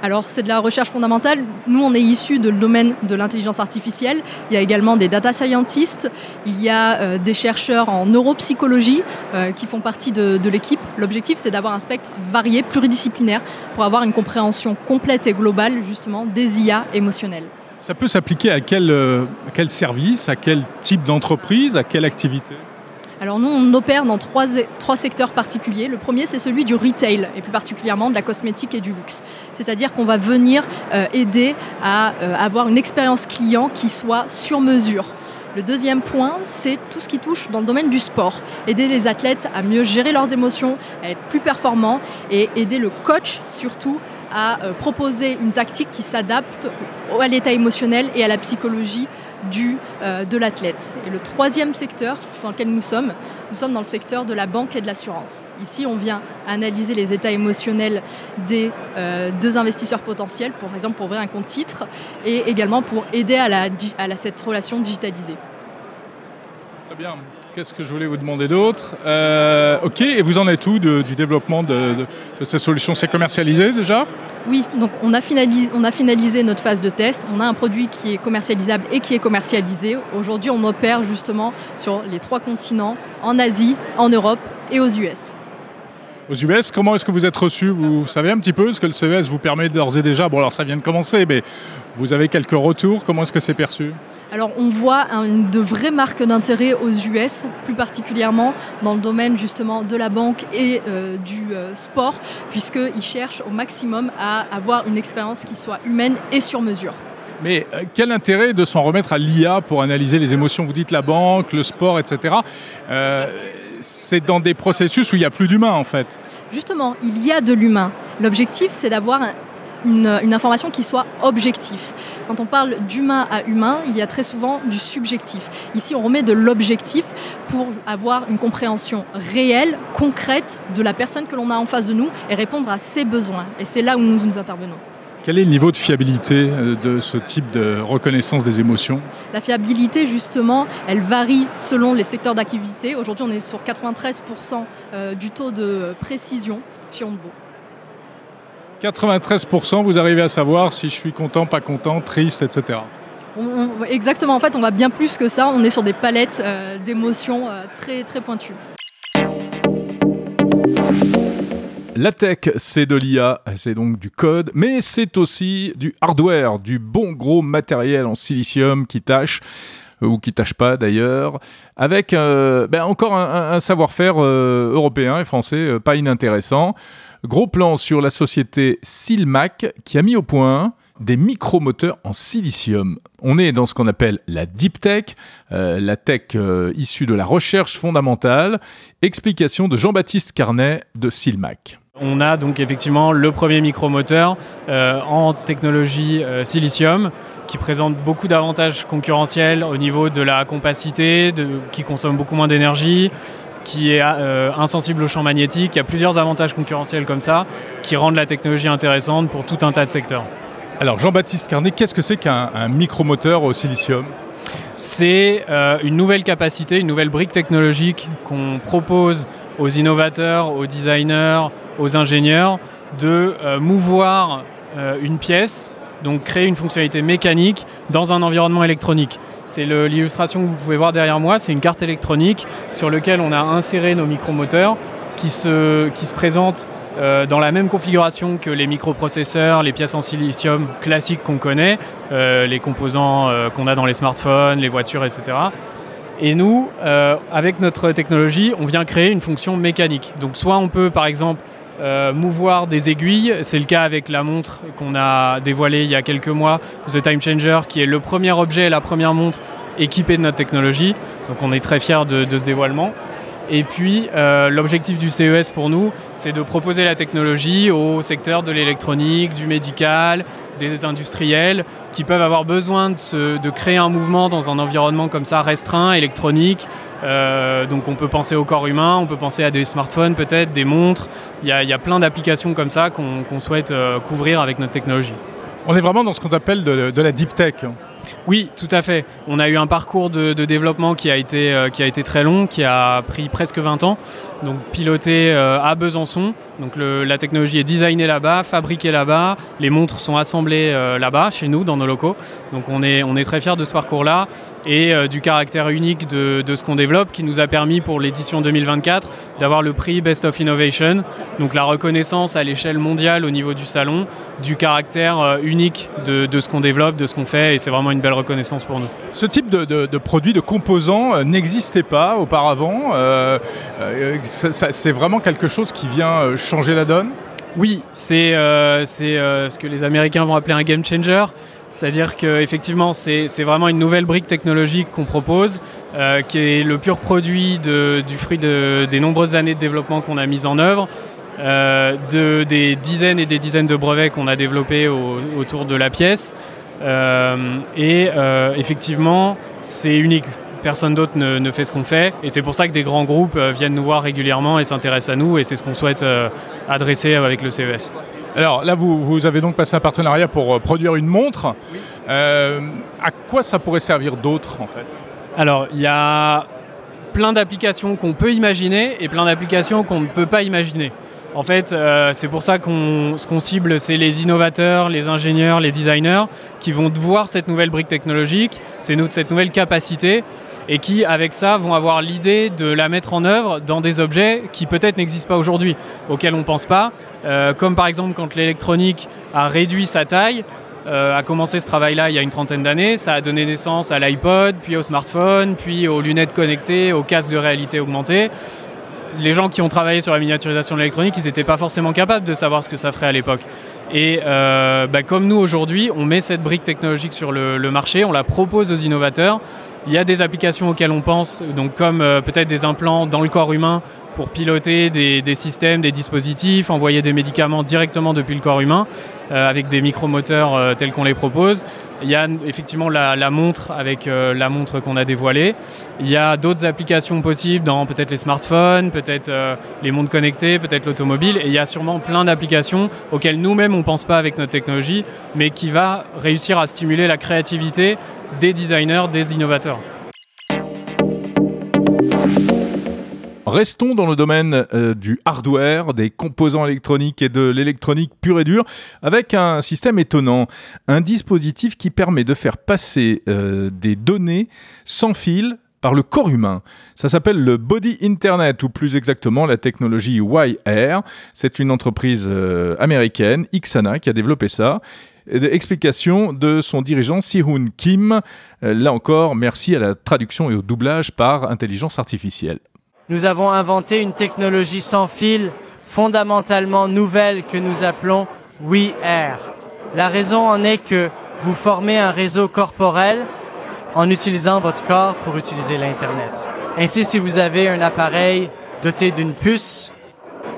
Alors c'est de la recherche fondamentale. Nous, on est issus de le domaine de l'intelligence artificielle. Il y a également des data scientists. Il y a euh, des chercheurs en neuropsychologie euh, qui font partie de, de l'équipe. L'objectif, c'est d'avoir un spectre varié, pluridisciplinaire, pour avoir une compréhension complète et globale justement des IA émotionnelles. Ça peut s'appliquer à quel, euh, service, à quel type d'entreprise, à quelle activité? Alors nous, on opère dans trois, trois secteurs particuliers. Le premier, c'est celui du retail, et plus particulièrement de la cosmétique et du luxe. C'est-à-dire qu'on va venir euh, aider à euh, avoir une expérience client qui soit sur mesure. Le deuxième point, c'est tout ce qui touche dans le domaine du sport. Aider les athlètes à mieux gérer leurs émotions, à être plus performants et aider le coach surtout à euh, proposer une tactique qui s'adapte à l'état émotionnel et à la psychologie du, euh, de l'athlète. Et le troisième secteur dans lequel nous sommes, nous sommes dans le secteur de la banque et de l'assurance. Ici, on vient analyser les états émotionnels des euh, deux investisseurs potentiels, par exemple pour ouvrir un compte titre, et également pour aider à, la, à cette relation digitalisée. Très bien. Qu'est-ce que je voulais vous demander d'autre euh, Ok, et vous en êtes où du développement de, de, ces solutions C'est commercialisé déjà Oui, donc on a, finalisé, on a finalisé notre phase de test. On a un produit qui est commercialisable et qui est commercialisé. Aujourd'hui, on opère justement sur les trois continents, en Asie, en Europe et aux US. Aux US, comment est-ce que vous êtes reçu Vous savez un petit peu ce que le CES vous permet d'ores et déjà Bon, alors ça vient de commencer, mais vous avez quelques retours. Comment est-ce que c'est perçu alors on voit de vraies marques d'intérêt aux US, plus particulièrement dans le domaine justement de la banque et euh, du euh, sport, puisqu'ils cherchent au maximum à avoir une expérience qui soit humaine et sur mesure. Mais euh, quel intérêt de s'en remettre à l'IA pour analyser les émotions? Vous dites la banque, le sport, etc. c'est dans des processus où il n'y a plus d'humain en fait. Justement, il y a de l'humain. L'objectif, c'est d'avoir un, une, information qui soit objective. Quand on parle d'humain à humain, il y a très souvent du subjectif. Ici, on remet de l'objectif pour avoir une compréhension réelle, concrète de la personne que l'on a en face de nous et répondre à ses besoins. Et c'est là où nous, nous intervenons. Quel est le niveau de fiabilité euh, de ce type de reconnaissance des émotions? La fiabilité, justement, elle varie selon les secteurs d'activité. Aujourd'hui, on est sur 93% euh, du taux de précision chez Onbo. 93%, vous arrivez à savoir si je suis content, pas content, triste, etc. exactement, en fait, on va bien plus que ça. On est sur des palettes euh, d'émotions euh, très, très pointues. La tech, c'est de l'IA, c'est donc du code, mais c'est aussi du hardware, du bon gros matériel en silicium qui tâche euh, ou qui tâche pas d'ailleurs, avec ben encore un, savoir-faire européen et français pas inintéressant. Gros plan sur la société Silmac qui a mis au point des micromoteurs en silicium. On est dans ce qu'on appelle la deep tech, euh, la tech euh, issue de la recherche fondamentale. Explication de Jean-Baptiste Carnet de Silmac. On a donc effectivement le premier micromoteur euh, en technologie silicium qui présente beaucoup d'avantages concurrentiels au niveau de la compacité, qui consomme beaucoup moins d'énergie, qui est euh, insensible au champ magnétique. Il y a plusieurs avantages concurrentiels comme ça qui rendent la technologie intéressante pour tout un tas de secteurs. Alors Jean-Baptiste Carnet, qu'est-ce que c'est qu'un micromoteur au silicium? C'est euh, une nouvelle capacité, une nouvelle brique technologique qu'on propose aux innovateurs, aux designers, aux ingénieurs de euh, mouvoir une pièce, donc créer une fonctionnalité mécanique dans un environnement électronique. C'est l'illustration que vous pouvez voir derrière moi, c'est une carte électronique sur laquelle on a inséré nos micromoteurs qui se, qui se présentent euh, dans la même configuration que les microprocesseurs, les pièces en silicium classiques qu'on connaît, euh, les composants euh, qu'on a dans les smartphones, les voitures, etc. Et nous, avec notre technologie, on vient créer une fonction mécanique. Donc soit on peut par exemple euh, mouvoir des aiguilles. C'est le cas avec la montre qu'on a dévoilée il y a quelques mois, The Time Changer, qui est le premier objet, la première montre équipée de notre technologie. Donc on est très fiers de, ce dévoilement. Et puis euh, l'objectif du CES pour nous, c'est de proposer la technologie au secteur de l'électronique, du médical, des industriels qui peuvent avoir besoin de, créer un mouvement dans un environnement comme ça restreint, électronique, euh, donc on peut penser au corps humain, on peut penser à des smartphones peut-être, des montres. Il y a, plein d'applications comme ça qu'on souhaite euh, couvrir avec notre technologie. On est vraiment dans ce qu'on appelle de, la deep tech. Oui, tout à fait. On a eu un parcours de, développement qui a, été, euh, qui a été très long, qui a pris presque 20 ans. Donc piloté à Besançon, donc la technologie est designée là-bas, fabriquée là-bas, les montres sont assemblées euh, là-bas, chez nous, dans nos locaux. Donc on est, on est très fiers de ce parcours-là et euh, du caractère unique de, ce qu'on développe qui nous a permis pour l'édition 2024 d'avoir le prix Best of Innovation, donc la reconnaissance à l'échelle mondiale au niveau du salon du caractère euh, unique de, ce qu'on développe, de ce qu'on fait et c'est vraiment une belle reconnaissance pour nous. Ce type de, de produit, de composants n'existait pas auparavant. c'est vraiment quelque chose qui vient changer la donne Oui, c'est euh, euh, ce que les Américains vont appeler un game changer. C'est-à-dire qu'effectivement, c'est vraiment une nouvelle brique technologique qu'on propose, euh, qui est le pur produit du fruit des nombreuses années de développement qu'on a mis en œuvre, de, des dizaines et des dizaines de brevets qu'on a développés autour de la pièce. et effectivement, c'est unique personne d'autre ne, fait ce qu'on fait. Et c'est pour ça que des grands groupes euh, viennent nous voir régulièrement et s'intéressent à nous. Et c'est ce qu'on souhaite euh, adresser avec le CES. Alors là, vous, vous, avez donc passé un partenariat pour euh, produire une montre. à quoi ça pourrait servir d'autre en fait? Alors, il y a plein d'applications qu'on peut imaginer et plein d'applications qu'on ne peut pas imaginer. En fait, c'est pour ça qu'on ce qu'on cible, c'est les innovateurs, les ingénieurs, les designers qui vont voir cette nouvelle brique technologique, c'est cette nouvelle capacité et qui, avec ça, vont avoir l'idée de la mettre en œuvre dans des objets qui peut-être n'existent pas aujourd'hui, auxquels on ne pense pas, euh, comme par exemple quand l'électronique a réduit sa taille, euh, a commencé ce travail-là il y a une trentaine d'années. Ça a donné naissance à l'iPod, puis au smartphone, puis aux lunettes connectées, aux casques de réalité augmentée. Les gens qui ont travaillé sur la miniaturisation de l'électronique, ils n'étaient pas forcément capables de savoir ce que ça ferait à l'époque. Et euh, bah, comme nous aujourd'hui, on met cette brique technologique sur le, le marché, on la propose aux innovateurs. Il y a des applications auxquelles on pense, donc comme euh, peut-être des implants dans le corps humain pour piloter des, systèmes, des dispositifs, envoyer des médicaments directement depuis le corps humain euh, avec des micromoteurs euh, tels qu'on les propose. Il y a effectivement la, montre avec la montre qu'on a dévoilée. Il y a d'autres applications possibles dans peut-être les smartphones, peut-être les montres connectées, peut-être l'automobile. Et il y a sûrement plein d'applications auxquelles nous-mêmes on ne pense pas avec notre technologie, mais qui va réussir à stimuler la créativité des designers, des innovateurs. Restons dans le domaine euh, du hardware, des composants électroniques et de l'électronique pure et dure, avec un système étonnant, un dispositif qui permet de faire passer euh, des données sans fil par le corps humain. Ça s'appelle le Body Internet, ou plus exactement la technologie YR. C'est une entreprise euh, américaine, Xana, qui a développé ça. Explication de son dirigeant Si-Hoon Kim. Euh, là encore, merci à la traduction et au doublage par intelligence artificielle. Nous avons inventé une technologie sans fil fondamentalement nouvelle que nous appelons WeAir. La raison en est que vous formez un réseau corporel en utilisant votre corps pour utiliser l'Internet. Ainsi, si vous avez un appareil doté d'une puce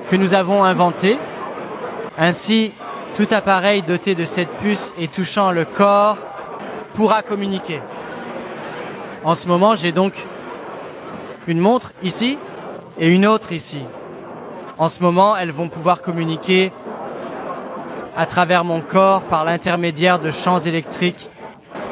que nous avons inventé, ainsi, tout appareil doté de cette puce et touchant le corps pourra communiquer. En ce moment, j'ai donc une montre ici et une autre ici. En ce moment, elles vont pouvoir communiquer à travers mon corps par l'intermédiaire de champs électriques.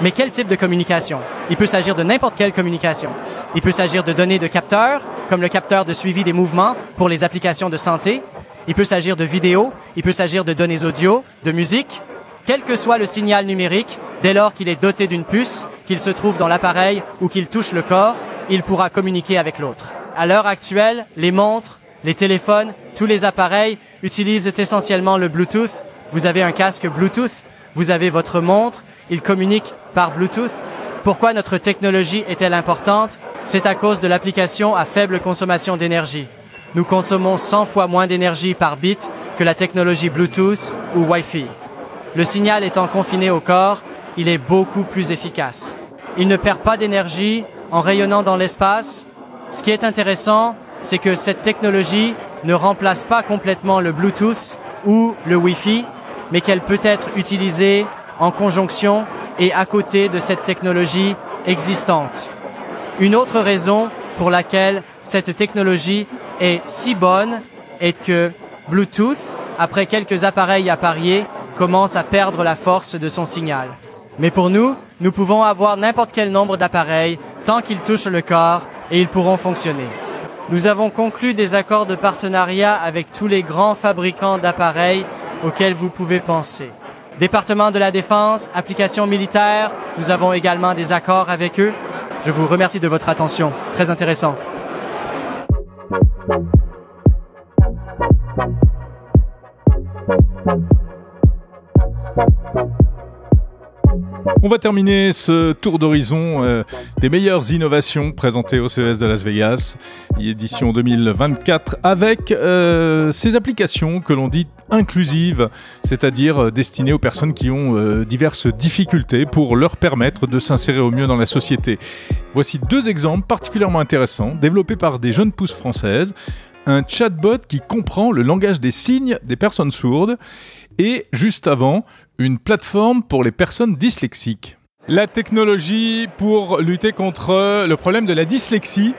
Mais quel type de communication? Il peut s'agir de n'importe quelle communication. Il peut s'agir de données de capteurs, comme le capteur de suivi des mouvements pour les applications de santé. Il peut s'agir de vidéos, il peut s'agir de données audio, de musique. Quel que soit le signal numérique, dès lors qu'il est doté d'une puce, qu'il se trouve dans l'appareil ou qu'il touche le corps, il pourra communiquer avec l'autre. À l'heure actuelle, les montres, les téléphones, tous les appareils utilisent essentiellement le Bluetooth. Vous avez un casque Bluetooth, vous avez votre montre, il communique par Bluetooth. Pourquoi notre technologie est-elle importante? C'est à cause de l'application à faible consommation d'énergie. Nous consommons 100 fois moins d'énergie par bit que la technologie Bluetooth ou Wi-Fi. Le signal étant confiné au corps, il est beaucoup plus efficace. Il ne perd pas d'énergie en rayonnant dans l'espace. Ce qui est intéressant, c'est que cette technologie ne remplace pas complètement le Bluetooth ou le Wi-Fi, mais qu'elle peut être utilisée en conjonction et à côté de cette technologie existante. Une autre raison pour laquelle cette technologie est si bonne est que Bluetooth, après quelques appareils appariés, commence à perdre la force de son signal. Mais pour nous, nous pouvons avoir n'importe quel nombre d'appareils tant qu'ils touchent le corps et ils pourront fonctionner. Nous avons conclu des accords de partenariat avec tous les grands fabricants d'appareils auxquels vous pouvez penser. Département de la Défense, applications militaires, nous avons également des accords avec eux. Je vous remercie de votre attention. Très intéressant. Thank you. On va terminer ce tour d'horizon euh, des meilleures innovations présentées au CES de Las Vegas, édition 2024, avec euh, ces applications que l'on dit inclusives, c'est-à-dire euh, destinées aux personnes qui ont diverses difficultés pour leur permettre de s'insérer au mieux dans la société. Voici deux exemples particulièrement intéressants, développés par des jeunes pousses françaises. Un chatbot qui comprend le langage des signes des personnes sourdes et juste avant, une plateforme pour les personnes dyslexiques. La technologie pour lutter contre le problème de la dyslexie.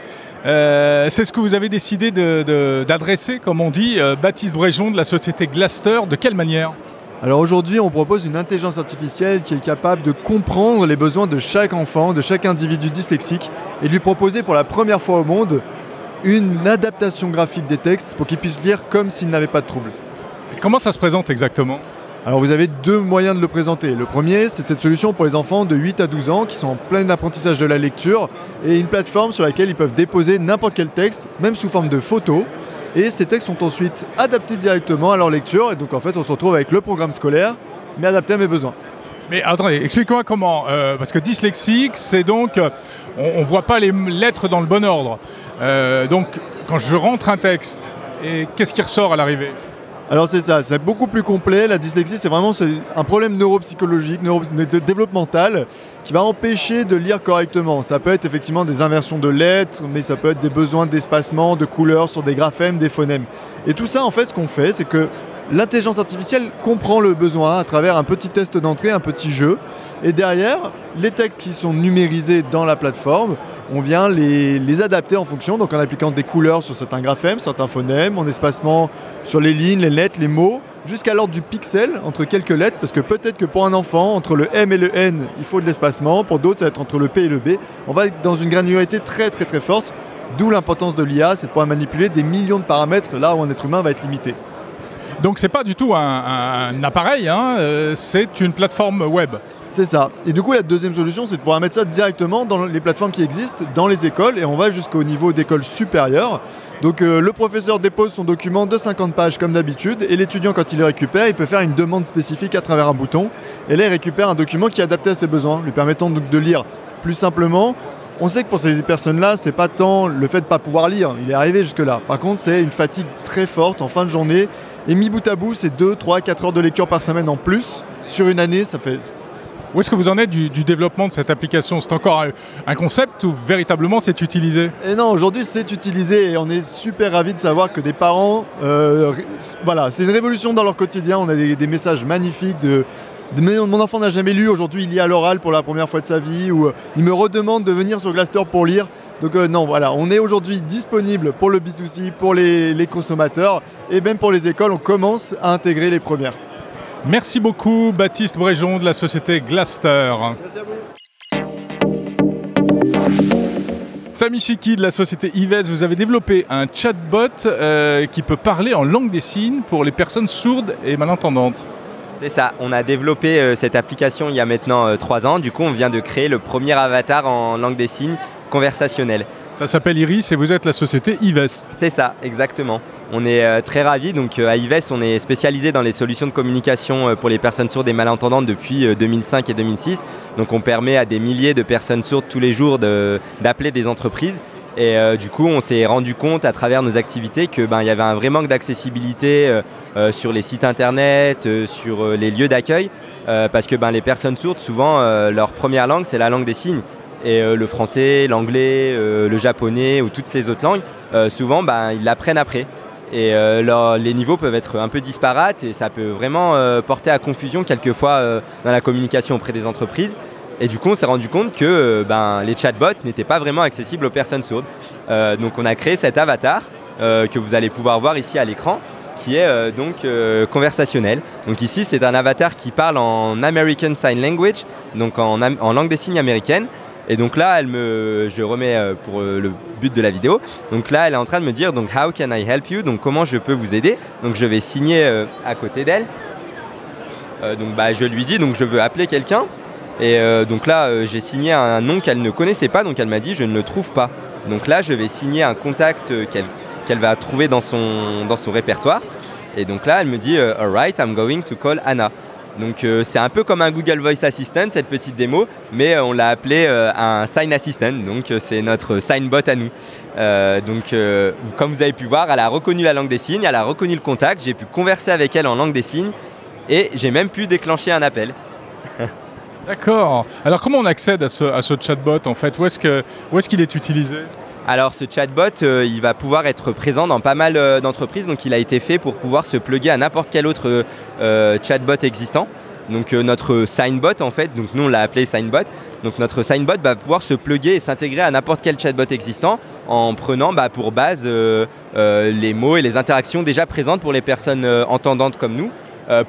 Euh, c'est ce que vous avez décidé d'adresser, comme on dit, euh, Baptiste Bréjon de la société Glaster. De quelle manière? Alors aujourd'hui, on propose une intelligence artificielle qui est capable de comprendre les besoins de chaque enfant, de chaque individu dyslexique, et lui proposer pour la première fois au monde une adaptation graphique des textes pour qu'il puisse lire comme s'il n'avait pas de trouble. Comment ça se présente exactement alors vous avez deux moyens de le présenter. Le premier, c'est cette solution pour les enfants de 8 à 12 ans qui sont en plein apprentissage de la lecture et une plateforme sur laquelle ils peuvent déposer n'importe quel texte, même sous forme de photo. Et ces textes sont ensuite adaptés directement à leur lecture et donc en fait on se retrouve avec le programme scolaire mais adapté à mes besoins. Mais attendez, explique-moi comment. euh, parce que dyslexique, c'est donc. euh, on ne voit pas les lettres dans le bon ordre. Euh, donc, quand je rentre un texte, et qu'est-ce qui ressort à l'arrivée? Alors c'est ça, c'est beaucoup plus complet. La dyslexie, c'est vraiment un problème neuropsychologique, neuro développemental, qui va empêcher de lire correctement. Ça peut être effectivement des inversions de lettres, mais ça peut être des besoins d'espacement, de couleurs sur des graphèmes, des phonèmes. Et tout ça, en fait, ce qu'on fait, c'est que l'intelligence artificielle comprend le besoin à travers un petit test d'entrée, un petit jeu. Et derrière, les textes qui sont numérisés dans la plateforme, on vient les, adapter en fonction, donc en appliquant des couleurs sur certains graphèmes, certains phonèmes, en espacement sur les lignes, les lettres, les mots, jusqu'à l'ordre du pixel entre quelques lettres, parce que peut-être que pour un enfant, entre le M et le N, il faut de l'espacement, pour d'autres, ça va être entre le P et le B. On va être dans une granularité très très très forte, d'où l'importance de l'IA, c'est de pouvoir manipuler des millions de paramètres là où un être humain va être limité. Donc, c'est pas du tout un, appareil, hein, euh, c'est une plateforme web. C'est ça. Et du coup, la deuxième solution, c'est de pouvoir mettre ça directement dans les plateformes qui existent, dans les écoles, et on va jusqu'au niveau d'école supérieure. Donc euh, le professeur dépose son document de 50 pages comme d'habitude, et l'étudiant, quand il le récupère, il peut faire une demande spécifique à travers un bouton, et là, il récupère un document qui est adapté à ses besoins, lui permettant donc de lire plus simplement. On sait que pour ces personnes-là, c'est pas tant le fait de ne pas pouvoir lire, il est arrivé jusque-là. Par contre, c'est une fatigue très forte en fin de journée, et mis bout à bout, c'est 2, 3, 4 heures de lecture par semaine en plus. Sur une année, ça fait Où est-ce que vous en êtes du, du développement de cette application? C'est encore un, un concept ou véritablement c'est utilisé? Et non, aujourd'hui c'est utilisé et on est super ravis de savoir que des parents, euh, voilà, c'est une révolution dans leur quotidien. On a des, des messages magnifiques de Mais mon enfant n'a jamais lu, aujourd'hui il lit à l'oral pour la première fois de sa vie ou euh, il me redemande de venir sur Glassdoor pour lire. Donc euh, non, voilà, on est aujourd'hui disponible pour le B2C, pour les, les consommateurs et même pour les écoles, on commence à intégrer les premières. Merci beaucoup, Baptiste Bréjon de la société Glaster. Merci à vous. Sami Chiki de la société Ives, vous avez développé un chatbot euh, qui peut parler en langue des signes pour les personnes sourdes et malentendantes. C'est ça, on a développé euh, cette application il y a maintenant euh, trois ans. Du coup, on vient de créer le premier avatar en langue des signes conversationnelle. Ça s'appelle Iris et vous êtes la société Ives. C'est ça, exactement. On est euh, très ravis. Donc euh, à Ives, on est spécialisé dans les solutions de communication pour les personnes sourdes et malentendantes depuis euh, 2005 et 2006. Donc on permet à des milliers de personnes sourdes tous les jours de- d'appeler des entreprises. Et euh, du coup, on s'est rendu compte à travers nos activités que ben il y avait un vrai manque d'accessibilité euh, sur les sites internet, euh, sur euh, les lieux d'accueil, euh, parce que ben les personnes sourdes, souvent euh, leur première langue c'est la langue des signes. Et euh, le français, l'anglais, euh, le japonais ou toutes ces autres langues, euh, souvent ben, ils l'apprennent après. Et euh, les niveaux peuvent être un peu disparates et ça peut vraiment euh, porter à confusion quelquefois euh, dans la communication auprès des entreprises. Et du coup, on s'est rendu compte que euh, ben, les chatbots n'étaient pas vraiment accessibles aux personnes sourdes. Euh, donc, on a créé cet avatar euh, que vous allez pouvoir voir ici à l'écran, qui est euh, donc euh, conversationnel. Donc ici, c'est un avatar qui parle en American Sign Language, donc en, langue des signes américaine. Et donc là, elle me, je remets euh, pour le but de la vidéo. Donc là, elle est en train de me dire donc How can I help you? Donc comment je peux vous aider? Donc je vais signer à côté d'elle. Donc bah, je lui dis donc je veux appeler quelqu'un. Et donc là, j'ai signé un nom qu'elle ne connaissait pas, donc elle m'a dit je ne le trouve pas. Donc là, je vais signer un contact qu'elle qu'elle va trouver dans son, dans son répertoire. Et donc là, elle me dit euh, Alright, I'm going to call Anna. Donc euh, c'est un peu comme un Google Voice Assistant, cette petite démo, mais euh, on l'a appelé un Sign Assistant, donc c'est notre Signbot à nous. Donc comme vous avez pu voir, elle a reconnu la langue des signes, elle a reconnu le contact, j'ai pu converser avec elle en langue des signes, et j'ai même pu déclencher un appel. D'accord. Alors comment on accède à ce, à ce chatbot en fait? Où est-ce qu'il est utilisé? Alors ce chatbot, euh, il va pouvoir être présent dans pas mal euh, d'entreprises, donc il a été fait pour pouvoir se plugger à n'importe quel autre euh, chatbot existant. Donc notre Signbot en fait, donc nous on l'a appelé Signbot. Donc notre Signbot va pouvoir se plugger et s'intégrer à n'importe quel chatbot existant en prenant bah, pour base les mots et les interactions déjà présentes pour les personnes entendantes comme nous.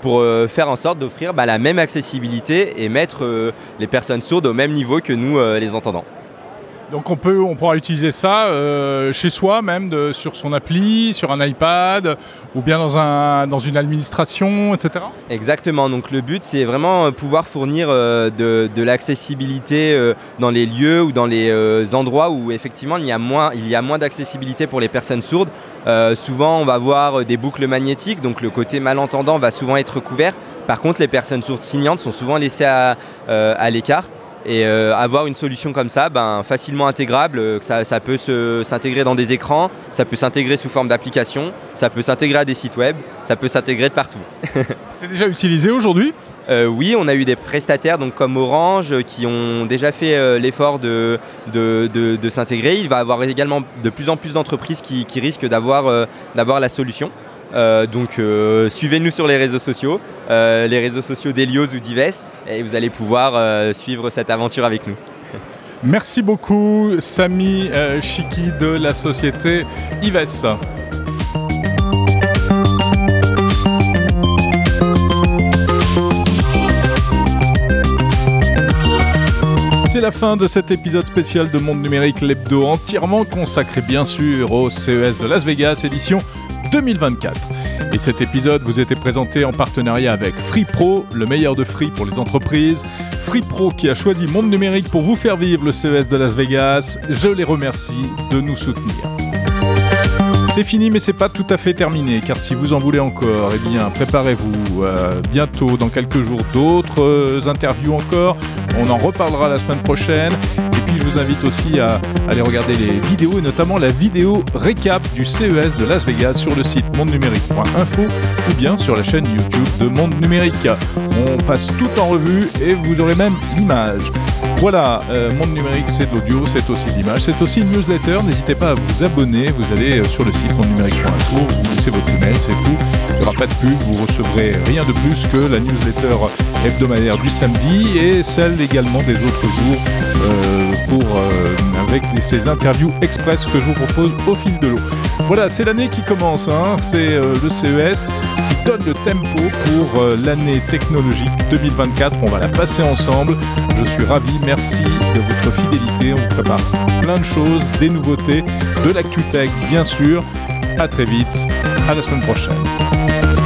pour faire en sorte d'offrir bah, la même accessibilité et mettre les personnes sourdes au même niveau que nous les entendants. Donc on, peut, on pourra utiliser ça euh, chez soi même, sur son appli, sur un iPad, ou bien dans, un, dans une administration, etc. Exactement, donc le but c'est vraiment euh, pouvoir fournir euh, de, l'accessibilité dans les lieux ou dans les endroits où effectivement il y a moins, d'accessibilité pour les personnes sourdes. Souvent on va voir des boucles magnétiques, donc le côté malentendant va souvent être couvert Par contre, les personnes sourdes signantes sont souvent laissées à l'écart. Et euh, avoir une solution comme ça, ben, facilement intégrable, euh, ça, ça peut s'intégrer dans des écrans, ça peut s'intégrer sous forme d'application, ça peut s'intégrer à des sites web, ça peut s'intégrer de partout. [LAUGHS] C'est déjà utilisé aujourd'hui? Euh, Oui, on a eu des prestataires donc comme Orange qui ont déjà fait l'effort de, de, de- de s'intégrer. Il va y avoir également de plus en plus d'entreprises qui, qui risquent d'avoir la solution. Euh, donc euh, suivez-nous sur les réseaux sociaux, euh, les réseaux sociaux d'Elios ou d'Ives, et vous allez pouvoir suivre cette aventure avec nous. [LAUGHS] Merci beaucoup, Samy Chiki de la société Ives. C'est la fin de cet épisode spécial de Monde Numérique l'hebdo, entièrement consacré bien sûr au CES de Las Vegas, édition 2024. Et cet épisode vous était présenté en partenariat avec Free Pro, le meilleur de Free pour les entreprises. Free Pro qui a choisi Monde Numérique pour vous faire vivre le CES de Las Vegas. Je les remercie de nous soutenir. C'est fini, mais c'est pas tout à fait terminé, car si vous en voulez encore, eh bien, préparez-vous. euh, bientôt, dans quelques jours, d'autres euh, interviews encore. On en reparlera la semaine prochaine. Je vous invite aussi à aller regarder les vidéos, et notamment la vidéo récap du CES de Las Vegas sur le site mondenumérique.info ou bien sur la chaîne YouTube de Monde Numérique. On passe tout en revue et vous aurez même l'image. Voilà, euh, Monde Numérique, c'est de l'audio, c'est aussi l'image, c'est aussi une newsletter. N'hésitez pas à vous abonner. Vous allez euh, sur le site mondenumérique.info, vous laissez votre email, c'est tout. Il n'y aura pas de pub, vous recevrez rien de plus que la newsletter hebdomadaire du samedi et celle également des autres jours euh, pour, avec ces interviews express que je vous propose au fil de l'eau. Voilà, c'est l'année qui commence, hein. c'est le CES donne le tempo pour euh, l'année technologique 2024. On va la passer ensemble. Je suis ravi, merci de votre fidélité. On vous prépare plein de choses, des nouveautés, de l'actu tech bien sûr. À très vite, à la semaine prochaine.